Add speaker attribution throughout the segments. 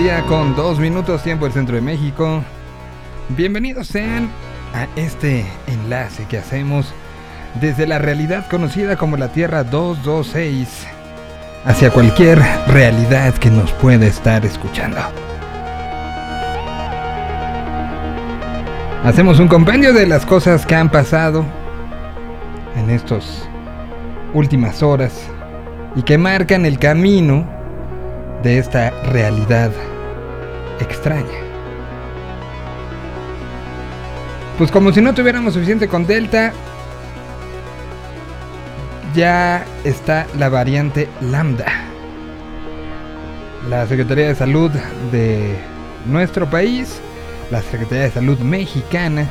Speaker 1: 12 del día con 2 minutos tiempo del centro de México. Bienvenidos sean a este enlace que hacemos desde la realidad conocida como la Tierra 226 hacia cualquier realidad que nos pueda estar escuchando. Hacemos un compendio de las cosas que han pasado en estas últimas horas y que marcan el camino de esta realidad extraña. Pues como si no tuviéramos suficiente con Delta, ya está la variante Lambda. La Secretaría de Salud de nuestro país, la Secretaría de Salud mexicana,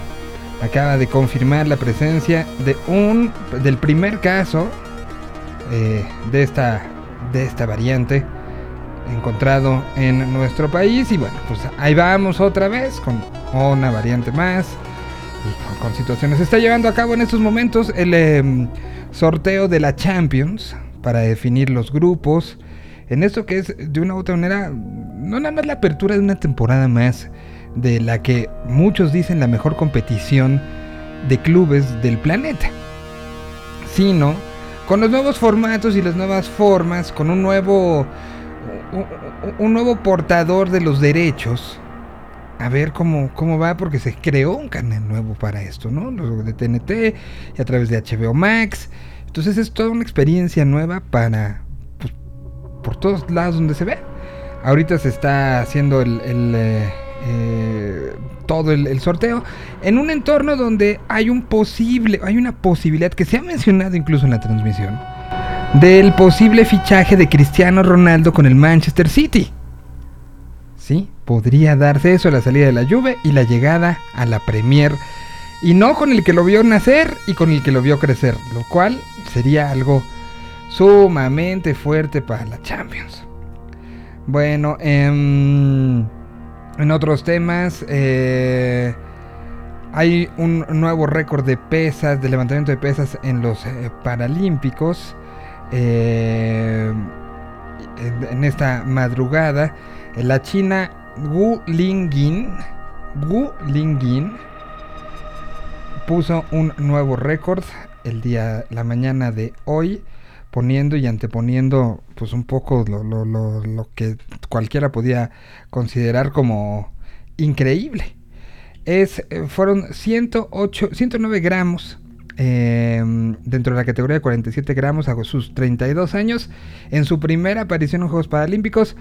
Speaker 1: acaba de confirmar la presencia de un del primer caso eh, de esta de esta variante encontrado en nuestro país. Y bueno pues ahí vamos otra vez con una variante más. Y con, situaciones. Se está llevando a cabo en estos momentos el em, sorteo de la Champions para definir los grupos. En esto que es de una u otra manera no nada más la apertura de una temporada más de la que muchos dicen la mejor competición de clubes del planeta, sino con los nuevos formatos y las nuevas formas, con un nuevo un nuevo portador de los derechos. A ver cómo, cómo va, porque se creó un canal nuevo para esto, ¿no? Los de TNT y a través de HBO Max. Entonces es toda una experiencia nueva para pues, por todos lados donde se ve. Ahorita se está haciendo el, eh, eh, todo el, sorteo en un entorno donde hay un posible, hay una posibilidad que se ha mencionado incluso en la transmisión del posible fichaje de Cristiano Ronaldo con el Manchester City. Sí, podría darse eso, la salida de la Juve y la llegada a la Premier. Y no con el que lo vio nacer y con el que lo vio crecer, lo cual sería algo sumamente fuerte para la Champions. Bueno, eh, en otros temas, eh, hay un nuevo récord de pesas, de levantamiento de pesas en los eh, Paralímpicos. Eh, en, esta madrugada, la China Wu Lingyin, Wu Lingyin puso un nuevo récord el día, la mañana de hoy poniendo y anteponiendo pues un poco lo, lo, lo, lo que cualquiera podía considerar como increíble. Es, eh, fueron 108, 109 gramos eh, dentro de la categoría de 47 gramos a sus 32 años. En su primera aparición en Juegos Paralímpicos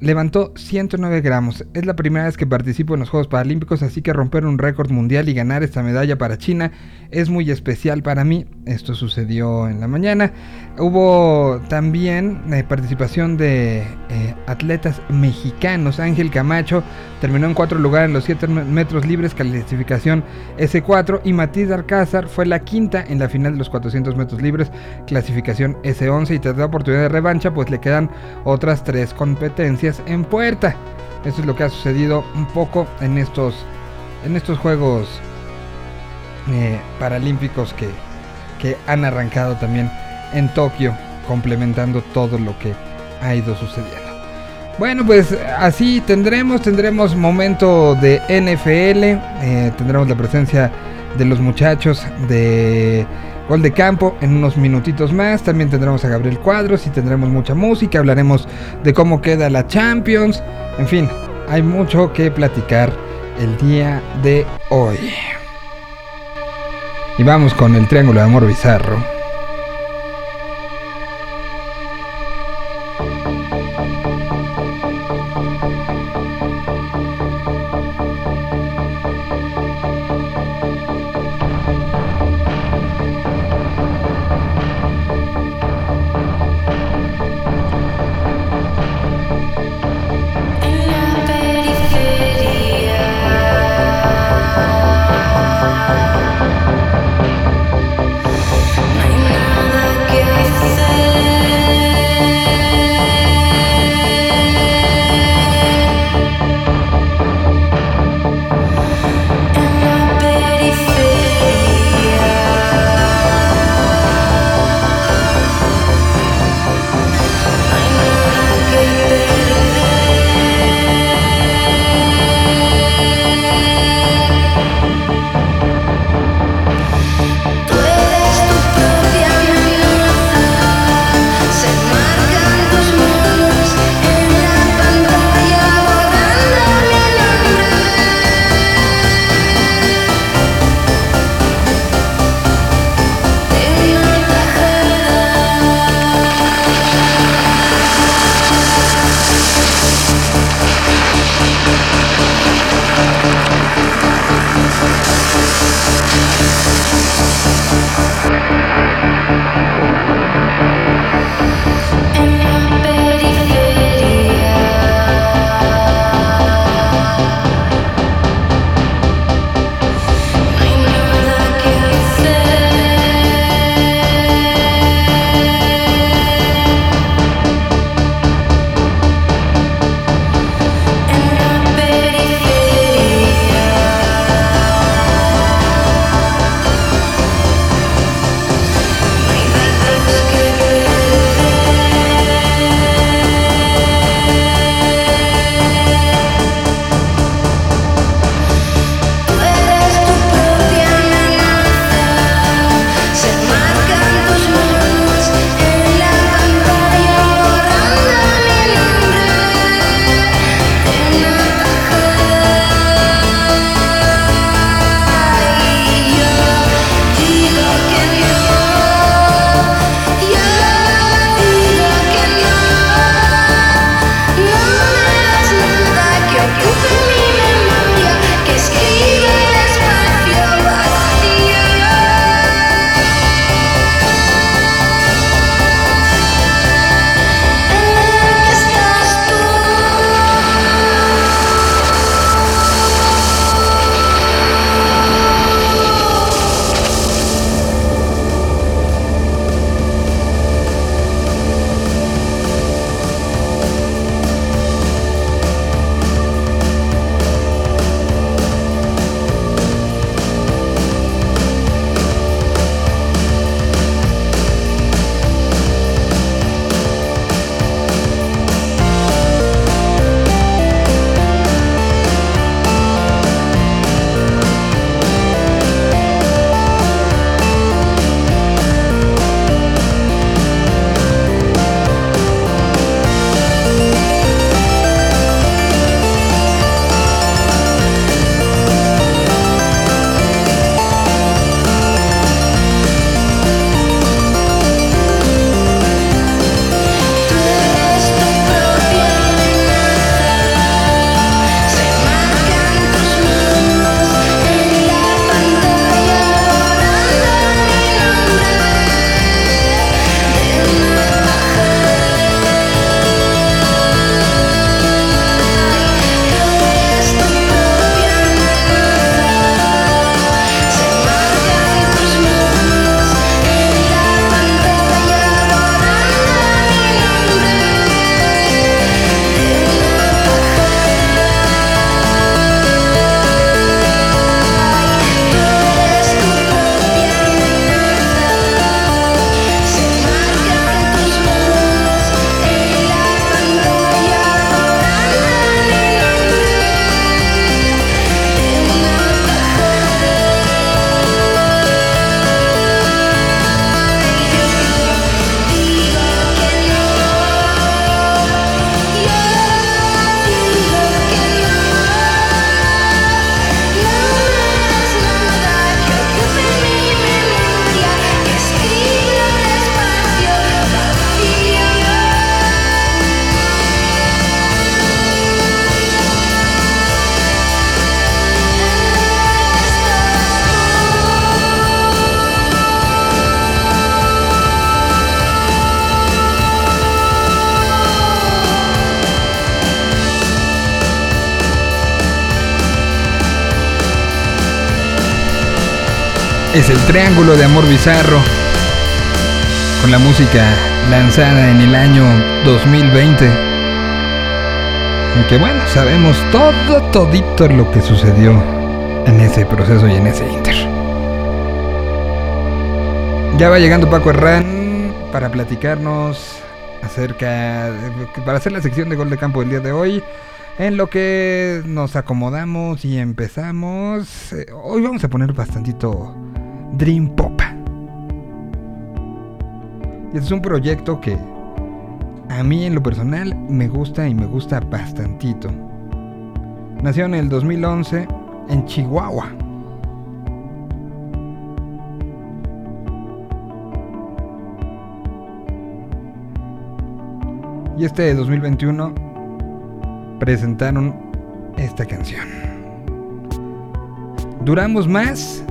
Speaker 1: levantó 109 gramos. Es la primera vez que participo en los Juegos Paralímpicos, así que romper un récord mundial y ganar esta medalla para China es muy especial para mí. Esto sucedió en la mañana. Hubo también eh, participación de eh, atletas mexicanos. Ángel Camacho terminó en cuatro lugares en los 7 metros libres, clasificación S4. Y Matiz Alcázar fue la quinta en la final de los 400 metros libres, clasificación S11. Y tras oportunidad de revancha, pues le quedan otras tres competencias en puerta. Eso es lo que ha sucedido un poco en estos, en estos Juegos eh, Paralímpicos que, que han arrancado también en Tokio, complementando todo lo que ha ido sucediendo. Bueno, pues así tendremos, tendremos momento de NFL, eh, tendremos la presencia de los muchachos de Gol de Campo en unos minutitos más, también tendremos a Gabriel Cuadros y tendremos mucha música, hablaremos de cómo queda la Champions, en fin, hay mucho que platicar el día de hoy. Y vamos con el Triángulo de Amor Bizarro. Bizarro, con la música lanzada en el año 2020. Y que bueno, sabemos todo, todito lo que sucedió en ese proceso y en ese inter. Ya va llegando Paco Herrán para platicarnos acerca, para hacer la sección de gol de campo del día de hoy. En lo que nos acomodamos y empezamos, eh, hoy vamos a poner bastantito Dream Pop. Este es un proyecto que a mí en lo personal me gusta y me gusta bastantito. Nació en el 2011 en Chihuahua. Y este 2021 presentaron esta canción. Duramos más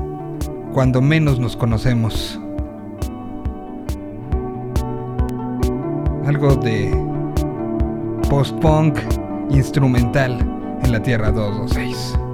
Speaker 1: cuando menos nos conocemos. Algo de post-punk instrumental en la Tierra 226.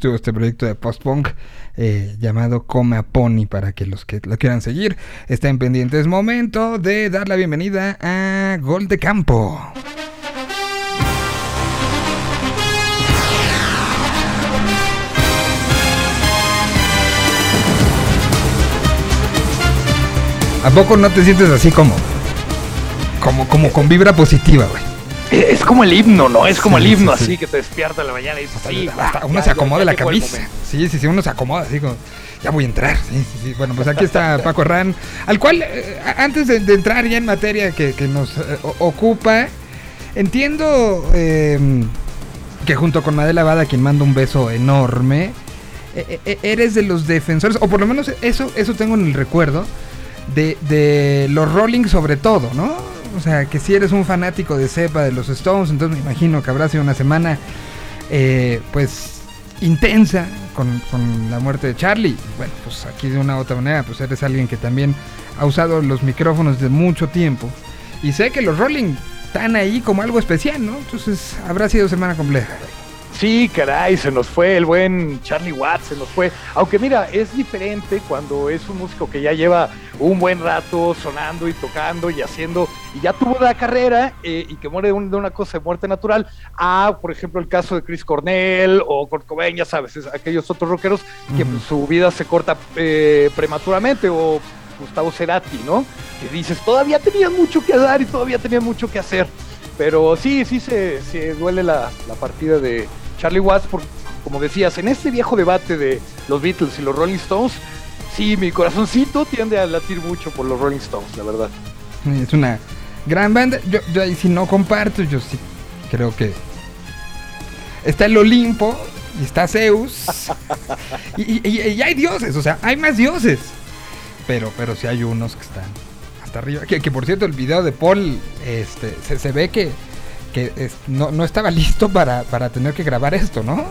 Speaker 1: Estuvo este proyecto de post-punk eh, llamado Come Pony para que los que lo quieran seguir estén pendientes. Momento de dar la bienvenida a Gol de Campo. ¿A poco no te sientes así como, como, como con vibra positiva, güey?
Speaker 2: Es como el himno, ¿no? Es como el himno, así que te despierta en la mañana y dices, sí,
Speaker 1: hasta uno se acomoda la camisa. Sí, sí, sí, uno se acomoda, así como, ya voy a entrar. Sí, sí, sí. Bueno, pues aquí está Paco Herrán, al cual, eh, antes de, entrar ya en materia que, nos eh, ocupa, entiendo em, que junto con Madela Bada, quien manda un beso enorme, e, e, eres de los defensores, o por lo menos eso, eso tengo en el recuerdo, de, de los Rolling sobre todo, ¿no? O sea, que si eres un fanático de cepa de los Stones, entonces me imagino que habrá sido una semana, eh, pues, intensa con, la muerte de Charlie. Bueno, pues aquí de una u otra manera, pues eres alguien que también ha usado los micrófonos de mucho tiempo. Y sé que los Rolling están ahí como algo especial, ¿no? Entonces habrá sido semana compleja.
Speaker 2: Sí, caray, se nos fue el buen Charlie Watts, se nos fue. Aunque mira, es diferente cuando es un músico que ya lleva un buen rato sonando y tocando y haciendo, y ya tuvo la carrera eh, y que muere de, una cosa de muerte natural, a, por ejemplo, el caso de Chris Cornell o Kurt Cobain, ya sabes, aquellos otros rockeros que pues, su vida se corta eh, prematuramente, o Gustavo Cerati, ¿no? Que dices, todavía tenía mucho que dar y todavía tenía mucho que hacer. Pero sí, sí se, se duele la, la partida de Charlie Watts, por, como decías, en este viejo debate de los Beatles y los Rolling Stones, sí, mi corazoncito tiende a latir mucho por los Rolling Stones, la verdad.
Speaker 1: Es una gran banda. Yo, yo ahí sí no comparto, yo sí creo que está el Olimpo y está Zeus y, y, hay dioses, o sea, hay más dioses. Pero, pero sí hay unos que están hasta arriba. Que, que por cierto, el video de Paul este, se, se ve que que no, no, estaba listo para, para tener que grabar esto, ¿no?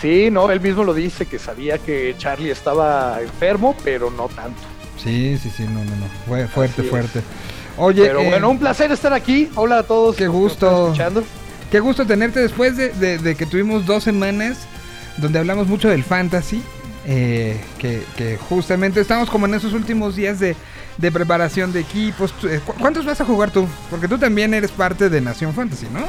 Speaker 2: Sí, no, él mismo lo dice, que sabía que Charlie estaba enfermo, pero no tanto.
Speaker 1: Sí, sí, sí, no, no, no. Fue fuerte, fuerte. Oye,
Speaker 2: pero bueno, eh, un placer estar aquí. Hola a todos.
Speaker 1: Qué gusto. Escuchando. Qué gusto tenerte después de, de, que tuvimos dos semanas donde hablamos mucho del fantasy. Eh, que, que, justamente estamos como en esos últimos días de, de preparación de equipos. Eh, ¿Cuántos vas a jugar tú? Porque tú también eres parte de Nación Fantasy, ¿no?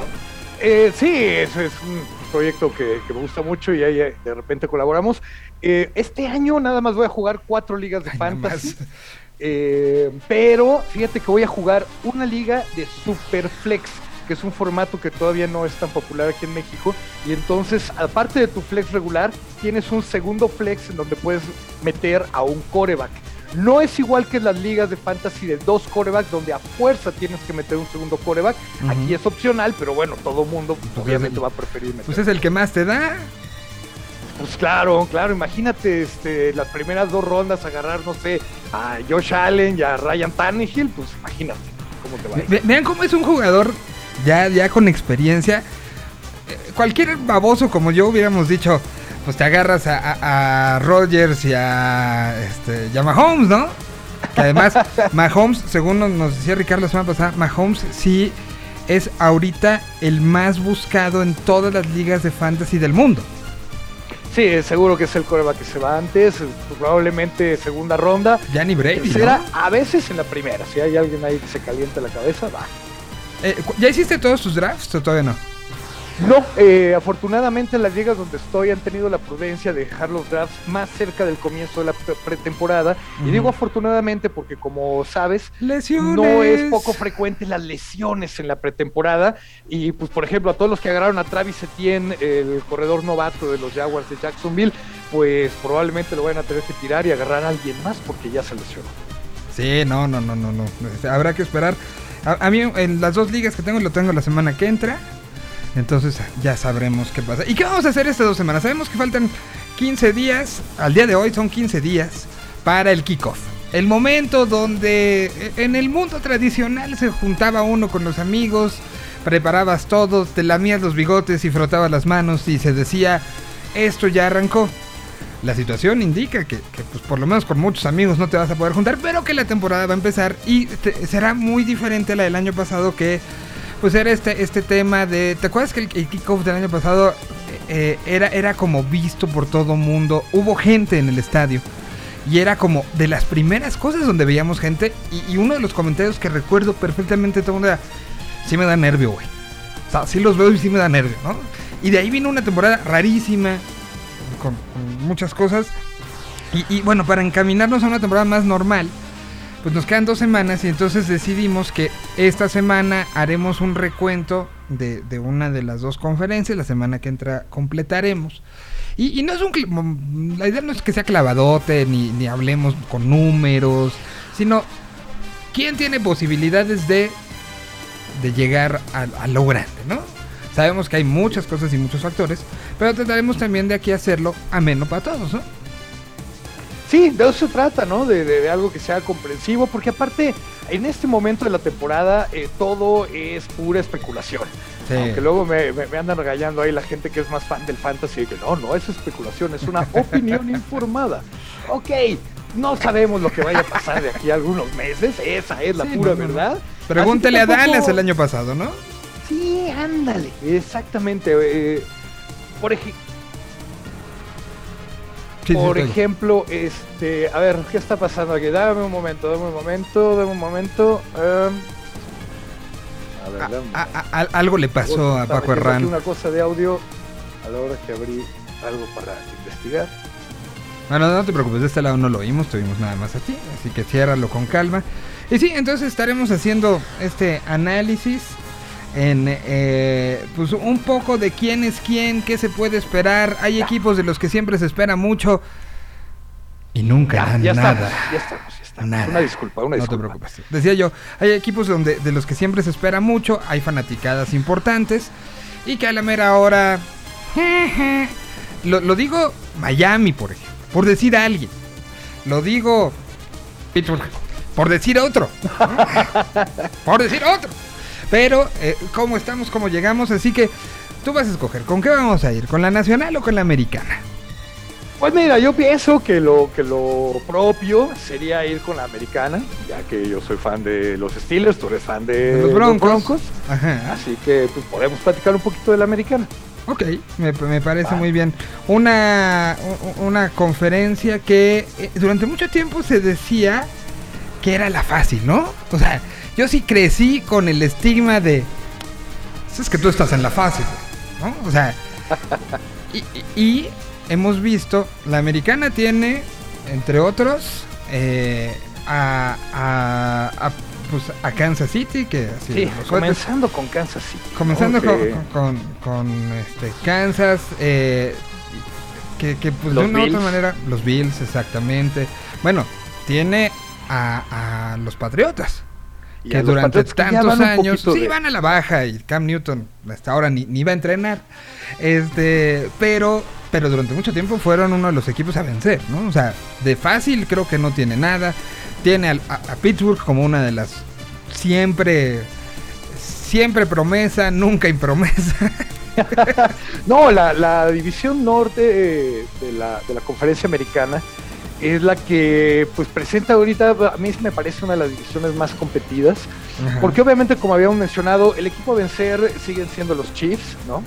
Speaker 2: Eh, sí, es, es un proyecto que, me gusta mucho y ahí eh, de repente colaboramos. este año nada más voy a jugar cuatro ligas de fantasy. pero fíjate que voy a jugar una liga de Superflex, que es un formato que todavía no es tan popular aquí en México. Y entonces, aparte de tu flex regular, tienes un segundo flex en donde puedes meter a un coreback. No es igual que las ligas de fantasy de dos corebacks, donde a fuerza tienes que meter un segundo coreback. Aquí es opcional, pero bueno, todo mundo pues obviamente va a preferir meter.
Speaker 1: Pues es el que más te da.
Speaker 2: Pues claro, claro, imagínate este, las primeras dos rondas agarrar, no sé, a Josh Allen y a Ryan Tannehill, pues imagínate cómo te va.
Speaker 1: vean cómo es un jugador ya, ya con experiencia. Eh, cualquier baboso como yo hubiéramos dicho, pues te agarras a, a, Rogers y a, este, y a Mahomes, ¿no? Que además, Mahomes, según nos decía Ricardo la semana pasada, Mahomes sí es ahorita el más buscado en todas las ligas de fantasy del mundo.
Speaker 2: Sí, seguro que es el coreback que se va antes, probablemente segunda ronda.
Speaker 1: Ya ni Brady.
Speaker 2: Será a veces en la primera. Si hay alguien ahí que se calienta la cabeza, va.
Speaker 1: Eh, ¿Ya hiciste todos tus drafts o todavía no?
Speaker 2: No, eh, afortunadamente las ligas donde estoy han tenido la prudencia de dejar los drafts más cerca del comienzo de la pretemporada. Y digo afortunadamente porque como sabes, no es poco frecuente las lesiones en la pretemporada. Y pues por ejemplo a todos los que agarraron a Travis Etienne, el corredor novato de los Jaguars de Jacksonville, pues probablemente lo van a tener que tirar y agarrar a alguien más porque ya se lesionó.
Speaker 1: Sí, no, no, no, no, no. Habrá que esperar. a mí en las dos ligas que tengo lo tengo la semana que entra. Entonces ya sabremos qué pasa. ¿Y qué vamos a hacer estas dos semanas? Sabemos que faltan 15 días, al día de hoy son 15 días para el kickoff. El momento donde eh, en el mundo tradicional se juntaba uno con los amigos, preparabas todo, te lamías los bigotes y frotabas las manos y se decía, esto ya arrancó. La situación indica que, pues por lo menos con muchos amigos no te vas a poder juntar, pero que la temporada va a empezar y será muy diferente a la del año pasado que pues era este, este tema de... ¿Te acuerdas que el, kickoff del año pasado eh, era, era como visto por todo mundo? Hubo gente en el estadio. Y era como de las primeras cosas donde veíamos gente. Y, uno de los comentarios que recuerdo perfectamente todo el mundo era... Sí me da nervio, güey. O sea, sí los veo y sí me da nervio, ¿no? Y de ahí vino una temporada rarísima. Con, muchas cosas. Y bueno, para encaminarnos a una temporada más normal pues nos quedan dos semanas y entonces decidimos que esta semana haremos un recuento de, una de las dos conferencias, la semana que entra completaremos. Y, no es un... La idea no es que sea clavadote, ni, ni hablemos con números, sino quién tiene posibilidades de, de llegar a, a lo grande, ¿no? Sabemos que hay muchas cosas y muchos factores, pero trataremos también de aquí hacerlo ameno para todos, ¿no?
Speaker 2: Sí, de eso se trata, ¿no? De, algo que sea comprensivo, porque aparte, en este momento de la temporada, eh, todo es pura especulación. Aunque luego me, andan regañando ahí la gente que es más fan del fantasy, que no, no es especulación, es una opinión informada. Ok, no sabemos lo que vaya a pasar de aquí a algunos meses, esa es la pura verdad.
Speaker 1: Pregúntele a Dallas el año pasado, ¿no?
Speaker 2: Sí, ándale, exactamente. Eh, por ejemplo, por ejemplo, este, a ver, ¿qué está pasando aquí? Dame un momento, dame un momento, dame un momento. Em,
Speaker 1: a ver, algo le pasó a Paco Herrán.
Speaker 2: Una cosa de audio a la hora que abrí algo para investigar.
Speaker 1: Bueno, no te preocupes, de este lado no lo oímos, tuvimos nada más aquí, así que ciérralo con calma. Y sí, entonces estaremos haciendo este análisis en eh, pues un poco de quién es quién, qué se puede esperar. Hay equipos de los que siempre se espera mucho y nunca dan
Speaker 2: ya
Speaker 1: nada.
Speaker 2: ya estamos, ya estamos. Una disculpa, una disculpa.
Speaker 1: No te preocupes. Decía yo, hay equipos donde de los que siempre se espera mucho, hay fanaticadas importantes y que a la mera hora lo, lo digo Miami, por ejemplo, por decir a alguien. Lo digo por decir otro. por decir otro. Pero, eh, ¿cómo estamos? ¿Cómo llegamos? Así que tú vas a escoger. ¿Con qué vamos a ir? ¿Con la nacional o con la americana?
Speaker 2: Pues mira, yo pienso que lo, que lo propio sería ir con la americana, ya que yo soy fan de los Steelers, tú eres fan de, los Broncos. Así que pues, podemos platicar un poquito de la americana.
Speaker 1: Ok, me, parece muy bien. Una, una conferencia que eh, durante mucho tiempo se decía que era la fácil, ¿no? O sea, yo sí crecí con el estigma de. Es que tú estás en la fase, ¿no? O sea. y, hemos visto, la americana tiene, entre otros, eh, a, a, pues, a Kansas City, que
Speaker 2: así sí, comenzando con Kansas City.
Speaker 1: Comenzando con, con, este, Kansas, eh, que, que pues de una u otra manera, los Bills, exactamente. Bueno, tiene a, a los Patriotas que durante tantos años sí van a la baja y Cam Newton hasta ahora ni, ni va a entrenar. Este, pero pero durante mucho tiempo fueron uno de los equipos a vencer, ¿no? O sea, de fácil creo que no tiene nada. Tiene a, Pittsburgh como una de las siempre siempre promesa, nunca impromesa.
Speaker 2: no, la, la división norte de la, de la conferencia americana es la que pues presenta ahorita, a mí me parece una de las divisiones más competidas, porque obviamente como habíamos mencionado, el equipo a vencer siguen siendo los Chiefs, ¿no?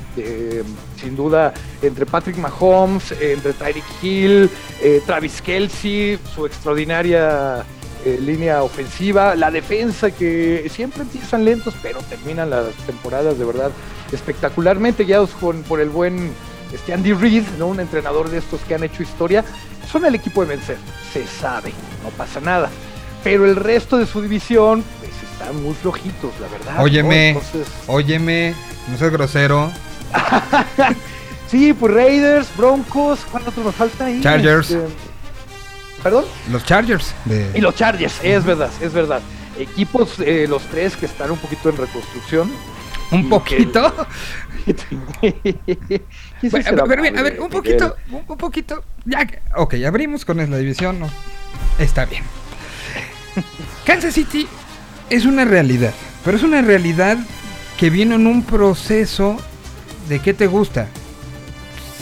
Speaker 2: sin duda, entre Patrick Mahomes, entre Tyreek Hill, eh, Travis Kelsey, su extraordinaria eh, línea ofensiva, la defensa que siempre empiezan lentos, pero terminan las temporadas de verdad espectacularmente guiados por el buen este Andy Reid, ¿no? un entrenador de estos que han hecho historia, son el equipo de vencer, se sabe, no pasa nada. Pero el resto de su división, pues están muy flojitos, la verdad.
Speaker 1: Óyeme, óyeme, no seas grosero.
Speaker 2: sí, pues Raiders, Broncos, ¿cuál otro nos falta ahí?
Speaker 1: Chargers. Este,
Speaker 2: ¿Perdón?
Speaker 1: Los Chargers.
Speaker 2: Y los Chargers, es verdad, es verdad. Equipos, eh, los tres que están un poquito en reconstrucción.
Speaker 1: ¿Un poquito? pero bien, a ver, un poquito, un, poquito. Ya, ok, abrimos con la división. No. Está bien. Kansas City es una realidad, pero es una realidad que viene en un proceso de qué te gusta.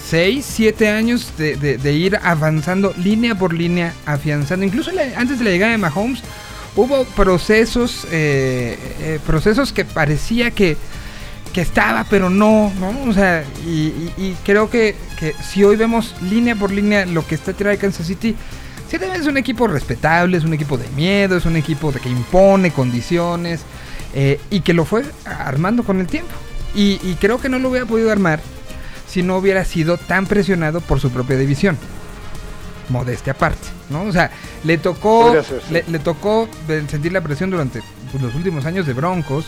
Speaker 1: 6, 7 años de, ir avanzando línea por línea, afianzando. Incluso antes de la llegada de Mahomes, hubo procesos, eh, eh, procesos que parecía que que estaba, pero no, ¿no? O sea, y, creo que, si hoy vemos línea por línea lo que está tirando Kansas City, sí es un equipo respetable, es un equipo de miedo, es un equipo de que impone condiciones eh, y que lo fue armando con el tiempo. Y, creo que no lo hubiera podido armar si no hubiera sido tan presionado por su propia división. Modestia aparte, ¿no? O sea, le tocó, le, tocó sentir la presión durante pues, los últimos años de Broncos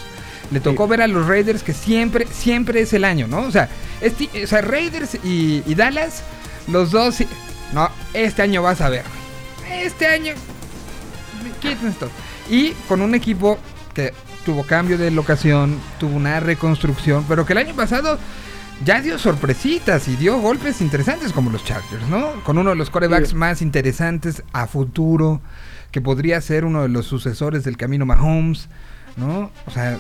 Speaker 1: le tocó ver a los Raiders que siempre, siempre es el año, ¿no? O sea, este, o sea Raiders y, Dallas, los dos, no, este año vas a ver, este año, quiten esto. Y con un equipo que tuvo cambio de locación, tuvo una reconstrucción, pero que el año pasado ya dio sorpresitas y dio golpes interesantes como los Chargers, ¿no? Con uno de los corebacks más interesantes a futuro, que podría ser uno de los sucesores del camino Mahomes, ¿no? O sea,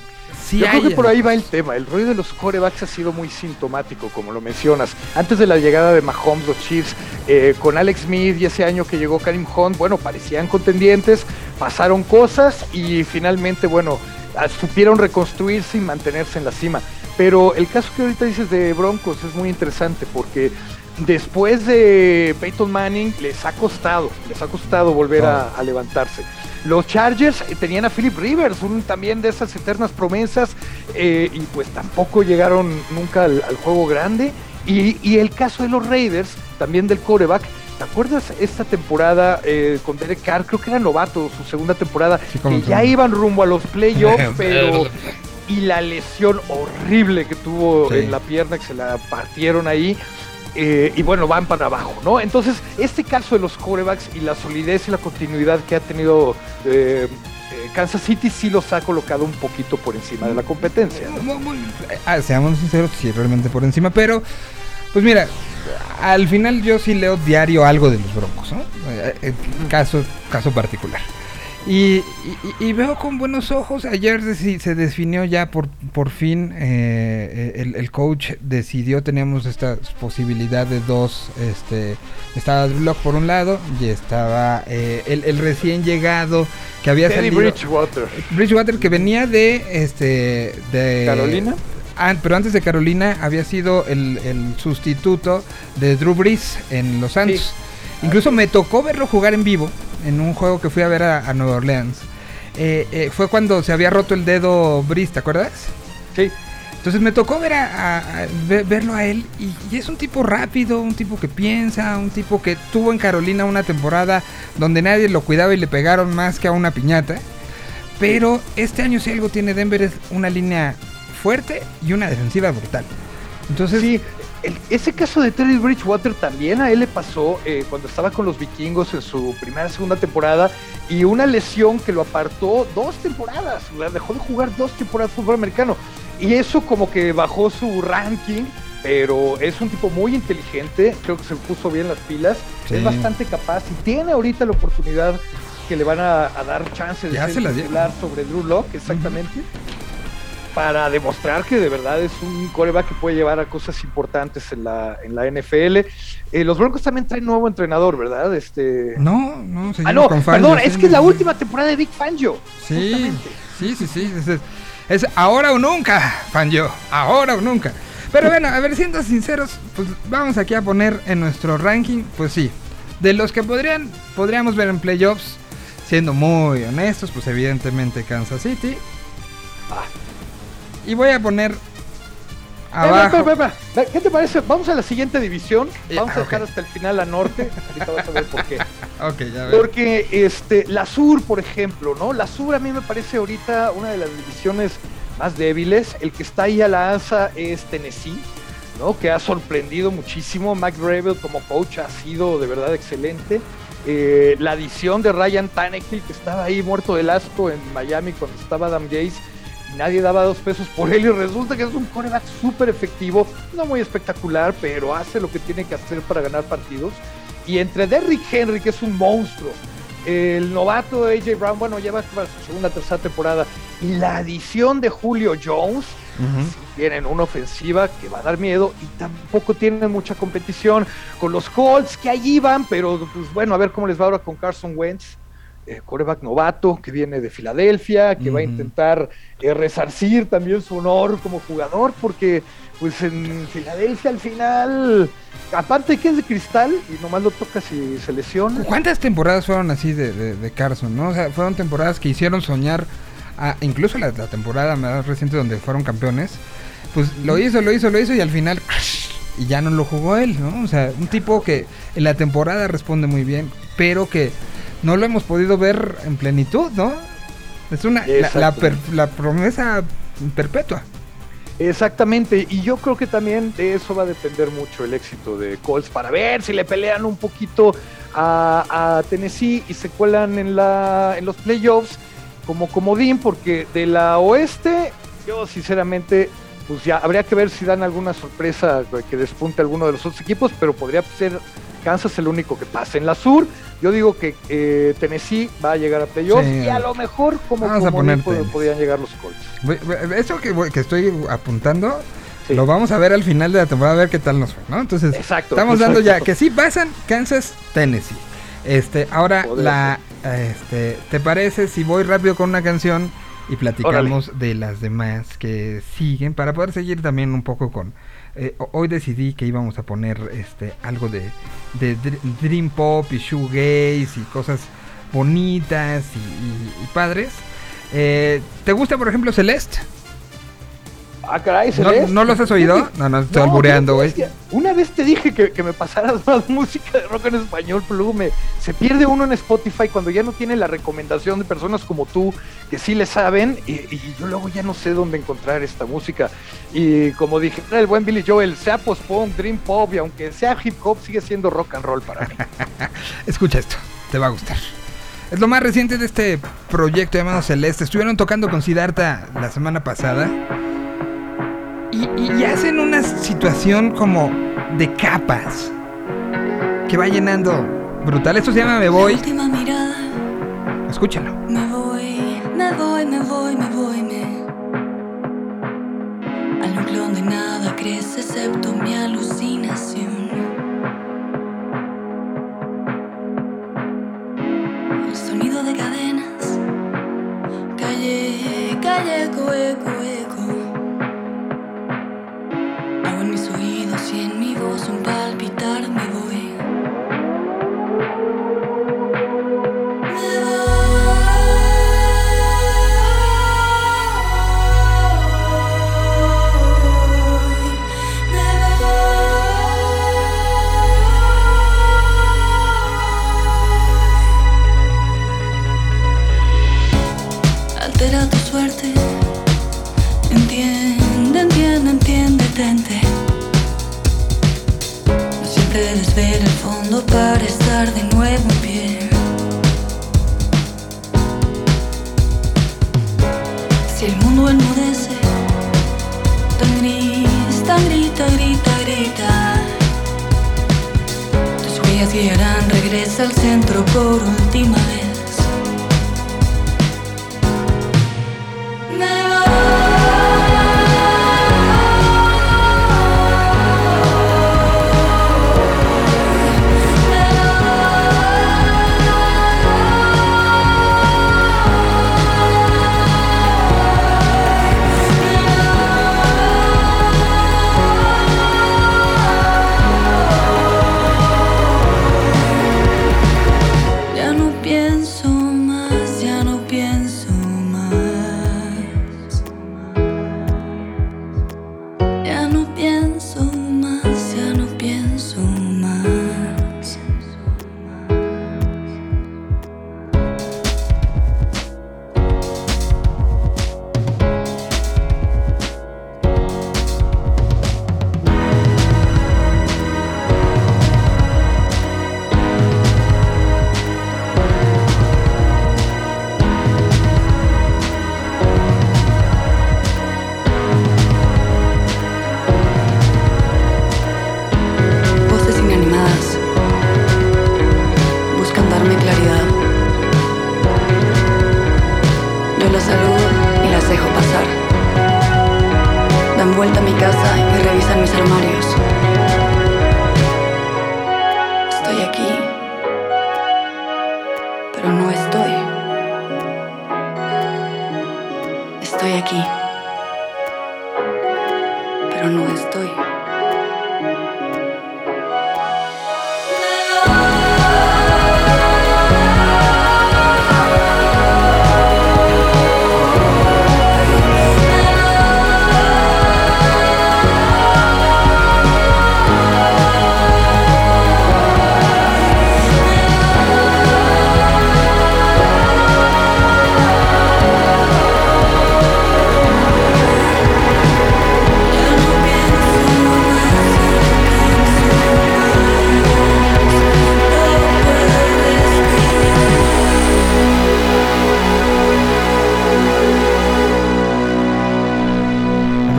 Speaker 2: yo creo que por ahí va el tema. El rollo de los corebacks ha sido muy sintomático, como lo mencionas. Antes de la llegada de Mahomes, los Chiefs, eh, con Alex Smith y ese año que llegó Karim Hunt, bueno, parecían contendientes, pasaron cosas y finalmente, bueno, supieron reconstruirse y mantenerse en la cima. Pero el caso que ahorita dices de Broncos es muy interesante porque después de Peyton Manning les ha costado, les ha costado volver a, levantarse. Los Chargers tenían a Philip Rivers, un también de esas eternas promesas, eh, y pues tampoco llegaron nunca al, juego grande. Y, el caso de los Raiders, también del coreback, ¿te acuerdas esta temporada eh, con Derek Carr? Creo que era novato, su segunda temporada, que ya iban rumbo a los playoffs, pero y la lesión horrible que tuvo en la pierna, que se la partieron ahí. Eh, y bueno, van para abajo, ¿no? Entonces, este caso de los corebacks y la solidez y la continuidad que ha tenido eh, eh, Kansas City sí los ha colocado un poquito por encima de la competencia.
Speaker 1: Ah, seamos sinceros, sí, realmente por encima, pero pues mira, al final yo sí leo diario algo de los Broncos, ¿no? caso, caso particular. Y, veo con buenos ojos, ayer se definió ya por, por fin, eh, el, coach decidió, teníamos esta posibilidad de dos, este, estaba Block por un lado y estaba eh, el, recién llegado que había salido...
Speaker 2: Bridgewater.
Speaker 1: Bridgewater que venía de, este, de...
Speaker 2: Carolina.
Speaker 1: Ah, pero antes de Carolina había sido el, sustituto de Drew Brees en Los Santos. Incluso me tocó verlo jugar en vivo en un juego que fui a ver a, Nueva Orleans. Eh, eh, fue cuando se había roto el dedo Brice, ¿te acuerdas?
Speaker 2: Sí.
Speaker 1: Entonces me tocó ver a, verlo a él y, es un tipo rápido, un tipo que piensa, un tipo que tuvo en Carolina una temporada donde nadie lo cuidaba y le pegaron más que a una piñata. Pero este año si algo tiene Denver es una línea fuerte y una defensiva brutal.
Speaker 2: Entonces, sí, ese caso de Terry Bridgewater también a él le pasó eh, cuando estaba con los vikingos en su primera segunda temporada y una lesión que lo apartó dos temporadas, dejó de jugar dos temporadas de fútbol americano. Y eso como que bajó su ranking, pero es un tipo muy inteligente, creo que se puso bien las pilas, es bastante capaz y tiene ahorita la oportunidad que le van a, dar chance de ser titular sobre Drew Locke, exactamente para demostrar que de verdad es un coreback que puede llevar a cosas importantes en la, en la NFL. Eh, los Broncos también traen nuevo entrenador, ¿verdad? Este...
Speaker 1: No, no,
Speaker 2: ah, no, perdón, es que es la última temporada de Big Fangio.
Speaker 1: Sí, sí, sí, sí, es, ahora o nunca, Fangio, ahora o nunca. Pero bueno, a ver, siendo sinceros, pues vamos aquí a poner en nuestro ranking, pues sí, de los que podrían, podríamos ver en playoffs, siendo muy honestos, pues evidentemente Kansas City. Ah, y voy a poner abajo.
Speaker 2: ¿Qué te parece? Vamos a la siguiente división. Vamos a dejar hasta el final la norte. Ahorita vas a ver por qué.
Speaker 1: ya
Speaker 2: Porque este, la sur, por ejemplo, ¿no? La sur a mí me parece ahorita una de las divisiones más débiles. El que está ahí a la alza es Tennessee, ¿no? Que ha sorprendido muchísimo. Mike Gravel como coach ha sido de verdad excelente. Eh, la adición de Ryan Tannehill, que estaba ahí muerto del asco en Miami cuando estaba Adam Gaze nadie daba dos pesos por él y resulta que es un coreback súper efectivo, no muy espectacular, pero hace lo que tiene que hacer para ganar partidos. Y entre Derrick Henry, que es un monstruo, el novato de AJ Brown, bueno, lleva para su segunda, tercera temporada, y la adición de Julio Jones, tienen una ofensiva que va a dar miedo y tampoco tienen mucha competición con los Colts que allí van, pero pues bueno, a ver cómo les va ahora con Carson Wentz eh, coreback novato que viene de Filadelfia, que va a intentar eh, resarcir también su honor como jugador, porque pues en Filadelfia al final, aparte que es de cristal y nomás lo toca si se lesiona.
Speaker 1: ¿Cuántas temporadas fueron así de, Carson? ¿no? O sea, fueron temporadas que hicieron soñar, a, incluso la, temporada más reciente donde fueron campeones, pues lo hizo, lo hizo, lo hizo y al final y ya no lo jugó él, ¿no? O sea, un tipo que en la temporada responde muy bien, pero que no lo hemos podido ver en plenitud, ¿no? Es una la, promesa perpetua.
Speaker 2: Exactamente, y yo creo que también de eso va a depender mucho el éxito de Colts para ver si le pelean un poquito a, Tennessee y se cuelan en, la, en los playoffs como comodín, porque de la oeste, yo sinceramente, pues ya habría que ver si dan alguna sorpresa que despunte alguno de los otros equipos, pero podría ser Kansas el único que pase. En la sur, yo digo que eh, Tennessee va a llegar a playoffs y a lo mejor como, podrían llegar los Colts.
Speaker 1: Eso que, que estoy apuntando, lo vamos a ver al final de la temporada a ver qué tal nos fue, ¿no? Entonces, estamos dando ya que sí pasan Kansas, Tennessee. Este, ahora la este, ¿te parece si voy rápido con una canción y platicamos de las demás que siguen para poder seguir también un poco con... Eh, hoy decidí que íbamos a poner este algo de, de Dream Pop y Shoegaze y cosas bonitas y, padres. Eh, ¿Te gusta, por ejemplo, Celeste?
Speaker 2: Ah, caray,
Speaker 1: ¿No, ¿No, los has oído? No, no, estoy albureando, güey.
Speaker 2: Una vez te dije que, me pasaras más música de rock en español, plume. Se pierde uno en Spotify cuando ya no tiene la recomendación de personas como tú que sí le saben y, yo luego ya no sé dónde encontrar esta música. Y como dije, el buen Billy Joel, sea post-punk, dream pop y aunque sea hip hop, sigue siendo rock and roll para mí.
Speaker 1: Escucha esto, te va a gustar. Es lo más reciente de este proyecto llamado Celeste. Estuvieron tocando con Siddhartha la semana pasada y, hacen una situación como de capas que va llenando brutal. Esto se llama Me Voy. Escúchalo.
Speaker 3: Me voy, me voy, me voy, me voy, me. Al núcleo donde nada crece excepto mi alucinación. El sonido de cadenas. Calle, calle, eco, eco, mi voz Guiarán, regresa al centro por última vez.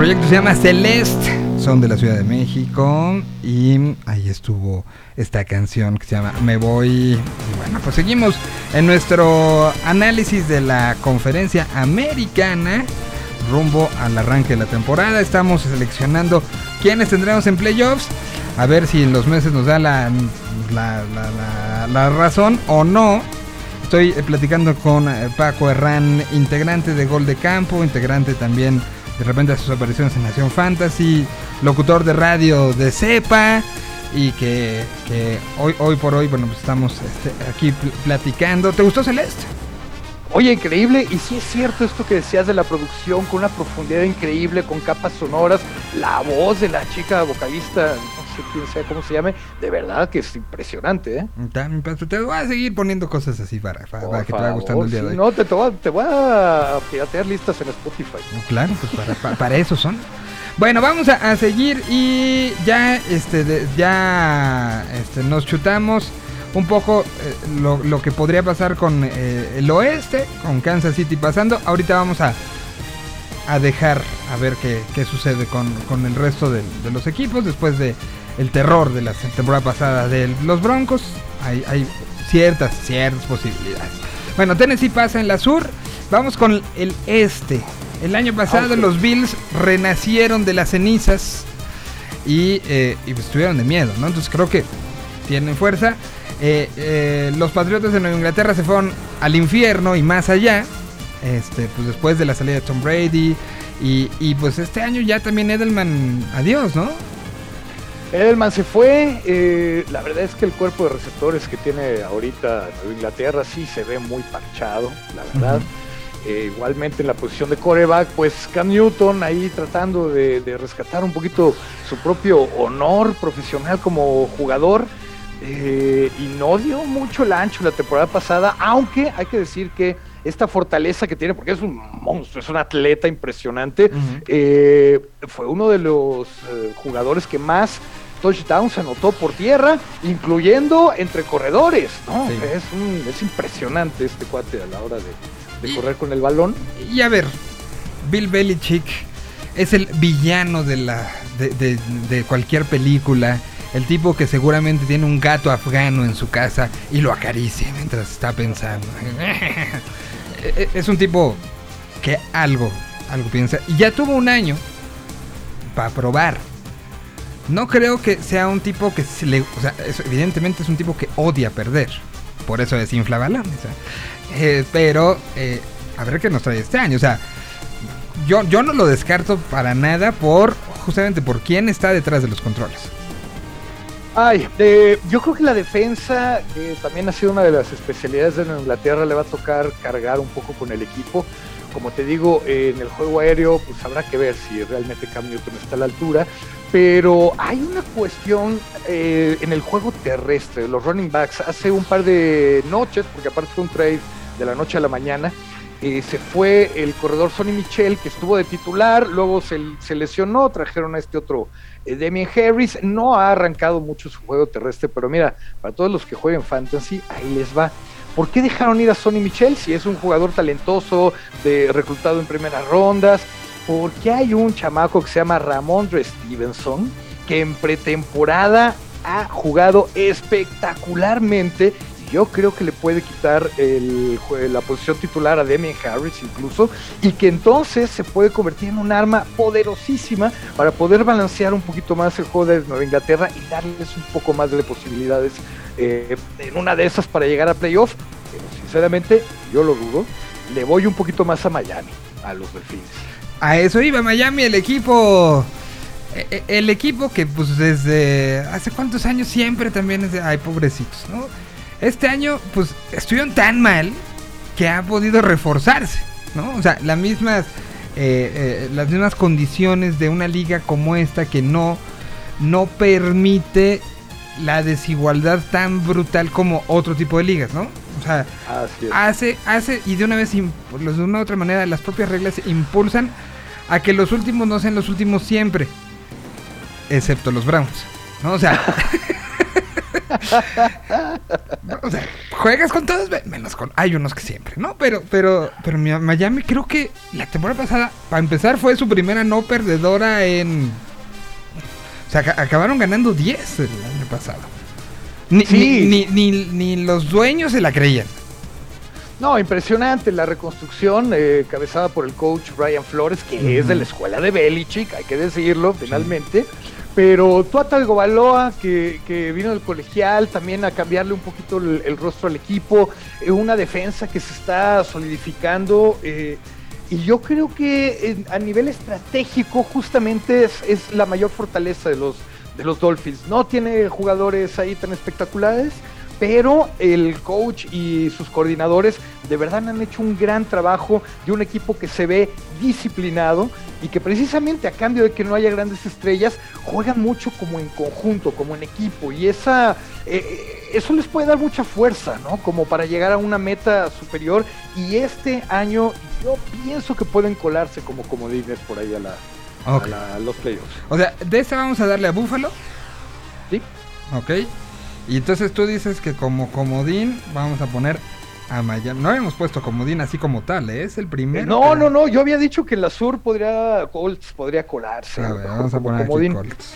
Speaker 1: Se llama Celeste, son de la Ciudad de México y ahí estuvo esta canción que se llama Me Voy. Y bueno, pues seguimos en nuestro análisis de la conferencia americana rumbo al arranque de la temporada. Estamos seleccionando quiénes tendremos en playoffs. A ver si en los meses nos da la, la, la razón o no. Estoy eh, platicando con eh, Paco Herrán, integrante de Gol de Campo, integrante también de repente de sus apariciones en Nación Fantasy, locutor de radio de Cepa y que, que hoy, hoy por hoy, bueno, pues estamos este, aquí pl- platicando. ¿Te gustó Celeste?
Speaker 2: Oye, increíble, y sí es cierto esto que decías de la producción, con una profundidad increíble, con capas sonoras, la voz de la chica vocalista, sé quién sea, cómo se llame, de verdad que es impresionante, ¿eh?
Speaker 1: Paso, Te voy a seguir poniendo cosas así para, para, para que te vaya gustando el día de hoy.
Speaker 2: No, te, te voy, a, te voy a piratear listas en Spotify.
Speaker 1: No, Claro, pues para, pa- para eso son. Bueno, vamos a, a seguir y ya, este, ya, este, nos chutamos un poco eh, lo, lo que podría pasar con eh, el oeste, con Kansas City pasando. Ahorita vamos a, a dejar a ver qué, qué sucede con, con el resto de, de los equipos después de el terror de la temporada pasada de los Broncos. Hay, hay ciertas, ciertas posibilidades. Bueno, Tennessee pasa en la sur. Vamos con el este. El año pasado los Bills renacieron de las cenizas y, eh, y pues, estuvieron de miedo, ¿no? Entonces creo que tienen fuerza. Eh, eh, los Patriotas de Nueva Inglaterra se fueron al infierno y más allá. Este, pues después de la salida de Tom Brady. Y, y, pues este año ya también Edelman, adiós, ¿no?
Speaker 2: Edelman se fue. eh, la verdad es que el cuerpo de receptores que tiene ahorita Nueva Inglaterra sí se ve muy parchado, la verdad. Eh, igualmente en la posición de coreback, pues Cam Newton ahí tratando de, de rescatar un poquito su propio honor profesional como jugador. eh, y no dio mucho el ancho la temporada pasada, aunque hay que decir que esta fortaleza que tiene, porque es un monstruo, es un atleta impresionante, eh, fue uno de los eh, jugadores que más touchdowns anotó por tierra, incluyendo entre corredores, ¿no?
Speaker 1: Sí.
Speaker 2: Es, un- es impresionante este cuate a la hora de, de
Speaker 1: Y-
Speaker 2: correr con el balón.
Speaker 1: Y a ver, Bill Belichick es el villano de la de, de- de cualquier película. El tipo que seguramente tiene un gato afgano en su casa y lo acaricia mientras está pensando. E- e- es un tipo que algo, algo piensa. Y ya tuvo un año para probar. No creo que sea un tipo que se le... O sea, es- evidentemente es un tipo que odia perder. Por eso desinfla balones. ¿eh? Eh, pero eh, a ver qué nos trae este año. O sea, yo, yo no lo descarto para nada por justamente por quién está detrás de los controles.
Speaker 2: Ay, eh, yo creo que la defensa, que también ha sido una de las especialidades de Inglaterra, le va a tocar cargar un poco con el equipo. Como te digo, en el juego aéreo, pues habrá que ver si realmente Cam Newton está a la altura. Pero hay una cuestión eh, en el juego terrestre, los running backs. Hace un par de noches, porque aparte fue un trade de la noche a la mañana, eh, se fue el corredor Sonny Michel, que estuvo de titular, luego se, lesionó, trajeron a este otro eh, Demian Harris. No ha arrancado mucho su juego terrestre, pero mira, para todos los que jueguen fantasy, ahí les va. ¿Por qué dejaron ir a Sonny Michel si es un jugador talentoso, de, reclutado en primeras rondas? Porque hay un chamaco que se llama Ramondre Stevenson, que en pretemporada ha jugado espectacularmente. Yo creo que le puede quitar la posición titular a Demian Harris incluso, y que entonces se puede convertir en un arma poderosísima para poder balancear un poquito más el juego de Nueva Inglaterra y darles un poco más de posibilidades eh, en una de esas para llegar a playoff. Pero sinceramente, yo lo dudo. Le voy un poquito más a Miami, a los Delfines.
Speaker 1: A eso iba Miami, el equipo. e- e- El equipo que pues desde hace cuántos años siempre también es de, ay pobrecitos, ¿no? Este año pues estuvieron tan mal que ha podido reforzarse, ¿no? O sea, las mismas, eh, eh, las mismas condiciones de una liga como esta que no, no permite la desigualdad tan brutal como otro tipo de ligas, ¿no? O sea, hace, hace y de una vez, de una u otra manera, las propias reglas impulsan a que los últimos no sean los últimos siempre, excepto los Browns, ¿no? O sea, o sea, juegas con todos, menos con, hay unos que siempre, ¿no? Pero, pero, pero mi- Miami creo que la temporada pasada, para empezar, fue su primera no perdedora en, o sea, aca- acabaron ganando 10 el año pasado. Ni,
Speaker 2: Sí.
Speaker 1: ni, ni, ni- los dueños se la creían.
Speaker 2: No, impresionante la reconstrucción, eh, cabezada por el coach Ryan Flores, que es de la escuela de Belichick, hay que decirlo, finalmente. Pero Tua Tagovailoa, que, que vino del colegial también a cambiarle un poquito el, rostro al equipo, eh, una defensa que se está solidificando. eh, y yo creo que a nivel estratégico justamente es, es la mayor fortaleza de los, de los Dolphins. No tiene jugadores ahí tan espectaculares, pero el coach y sus coordinadores de verdad han hecho un gran trabajo de un equipo que se ve disciplinado y que precisamente a cambio de que no haya grandes estrellas, juegan mucho como en conjunto, como en equipo y esa eh, eh, eso les puede dar mucha fuerza, ¿no? Como para llegar a una meta superior y este año yo pienso que pueden colarse como comodines por ahí a, la, a
Speaker 1: Ok.
Speaker 2: la- a los playoffs.
Speaker 1: O sea, de esta vamos a darle a Búfalo.
Speaker 2: ¿Sí?
Speaker 1: Ok. Y entonces tú dices que como comodín vamos a poner a Miami. No habíamos puesto comodín así como tal, ¿eh? es el primero.
Speaker 2: No,
Speaker 1: pero-
Speaker 2: no, no, yo había dicho que la sur podría Colts podría colarse.
Speaker 1: A ver, vamos a poner aquí
Speaker 2: comodín.
Speaker 1: Colts.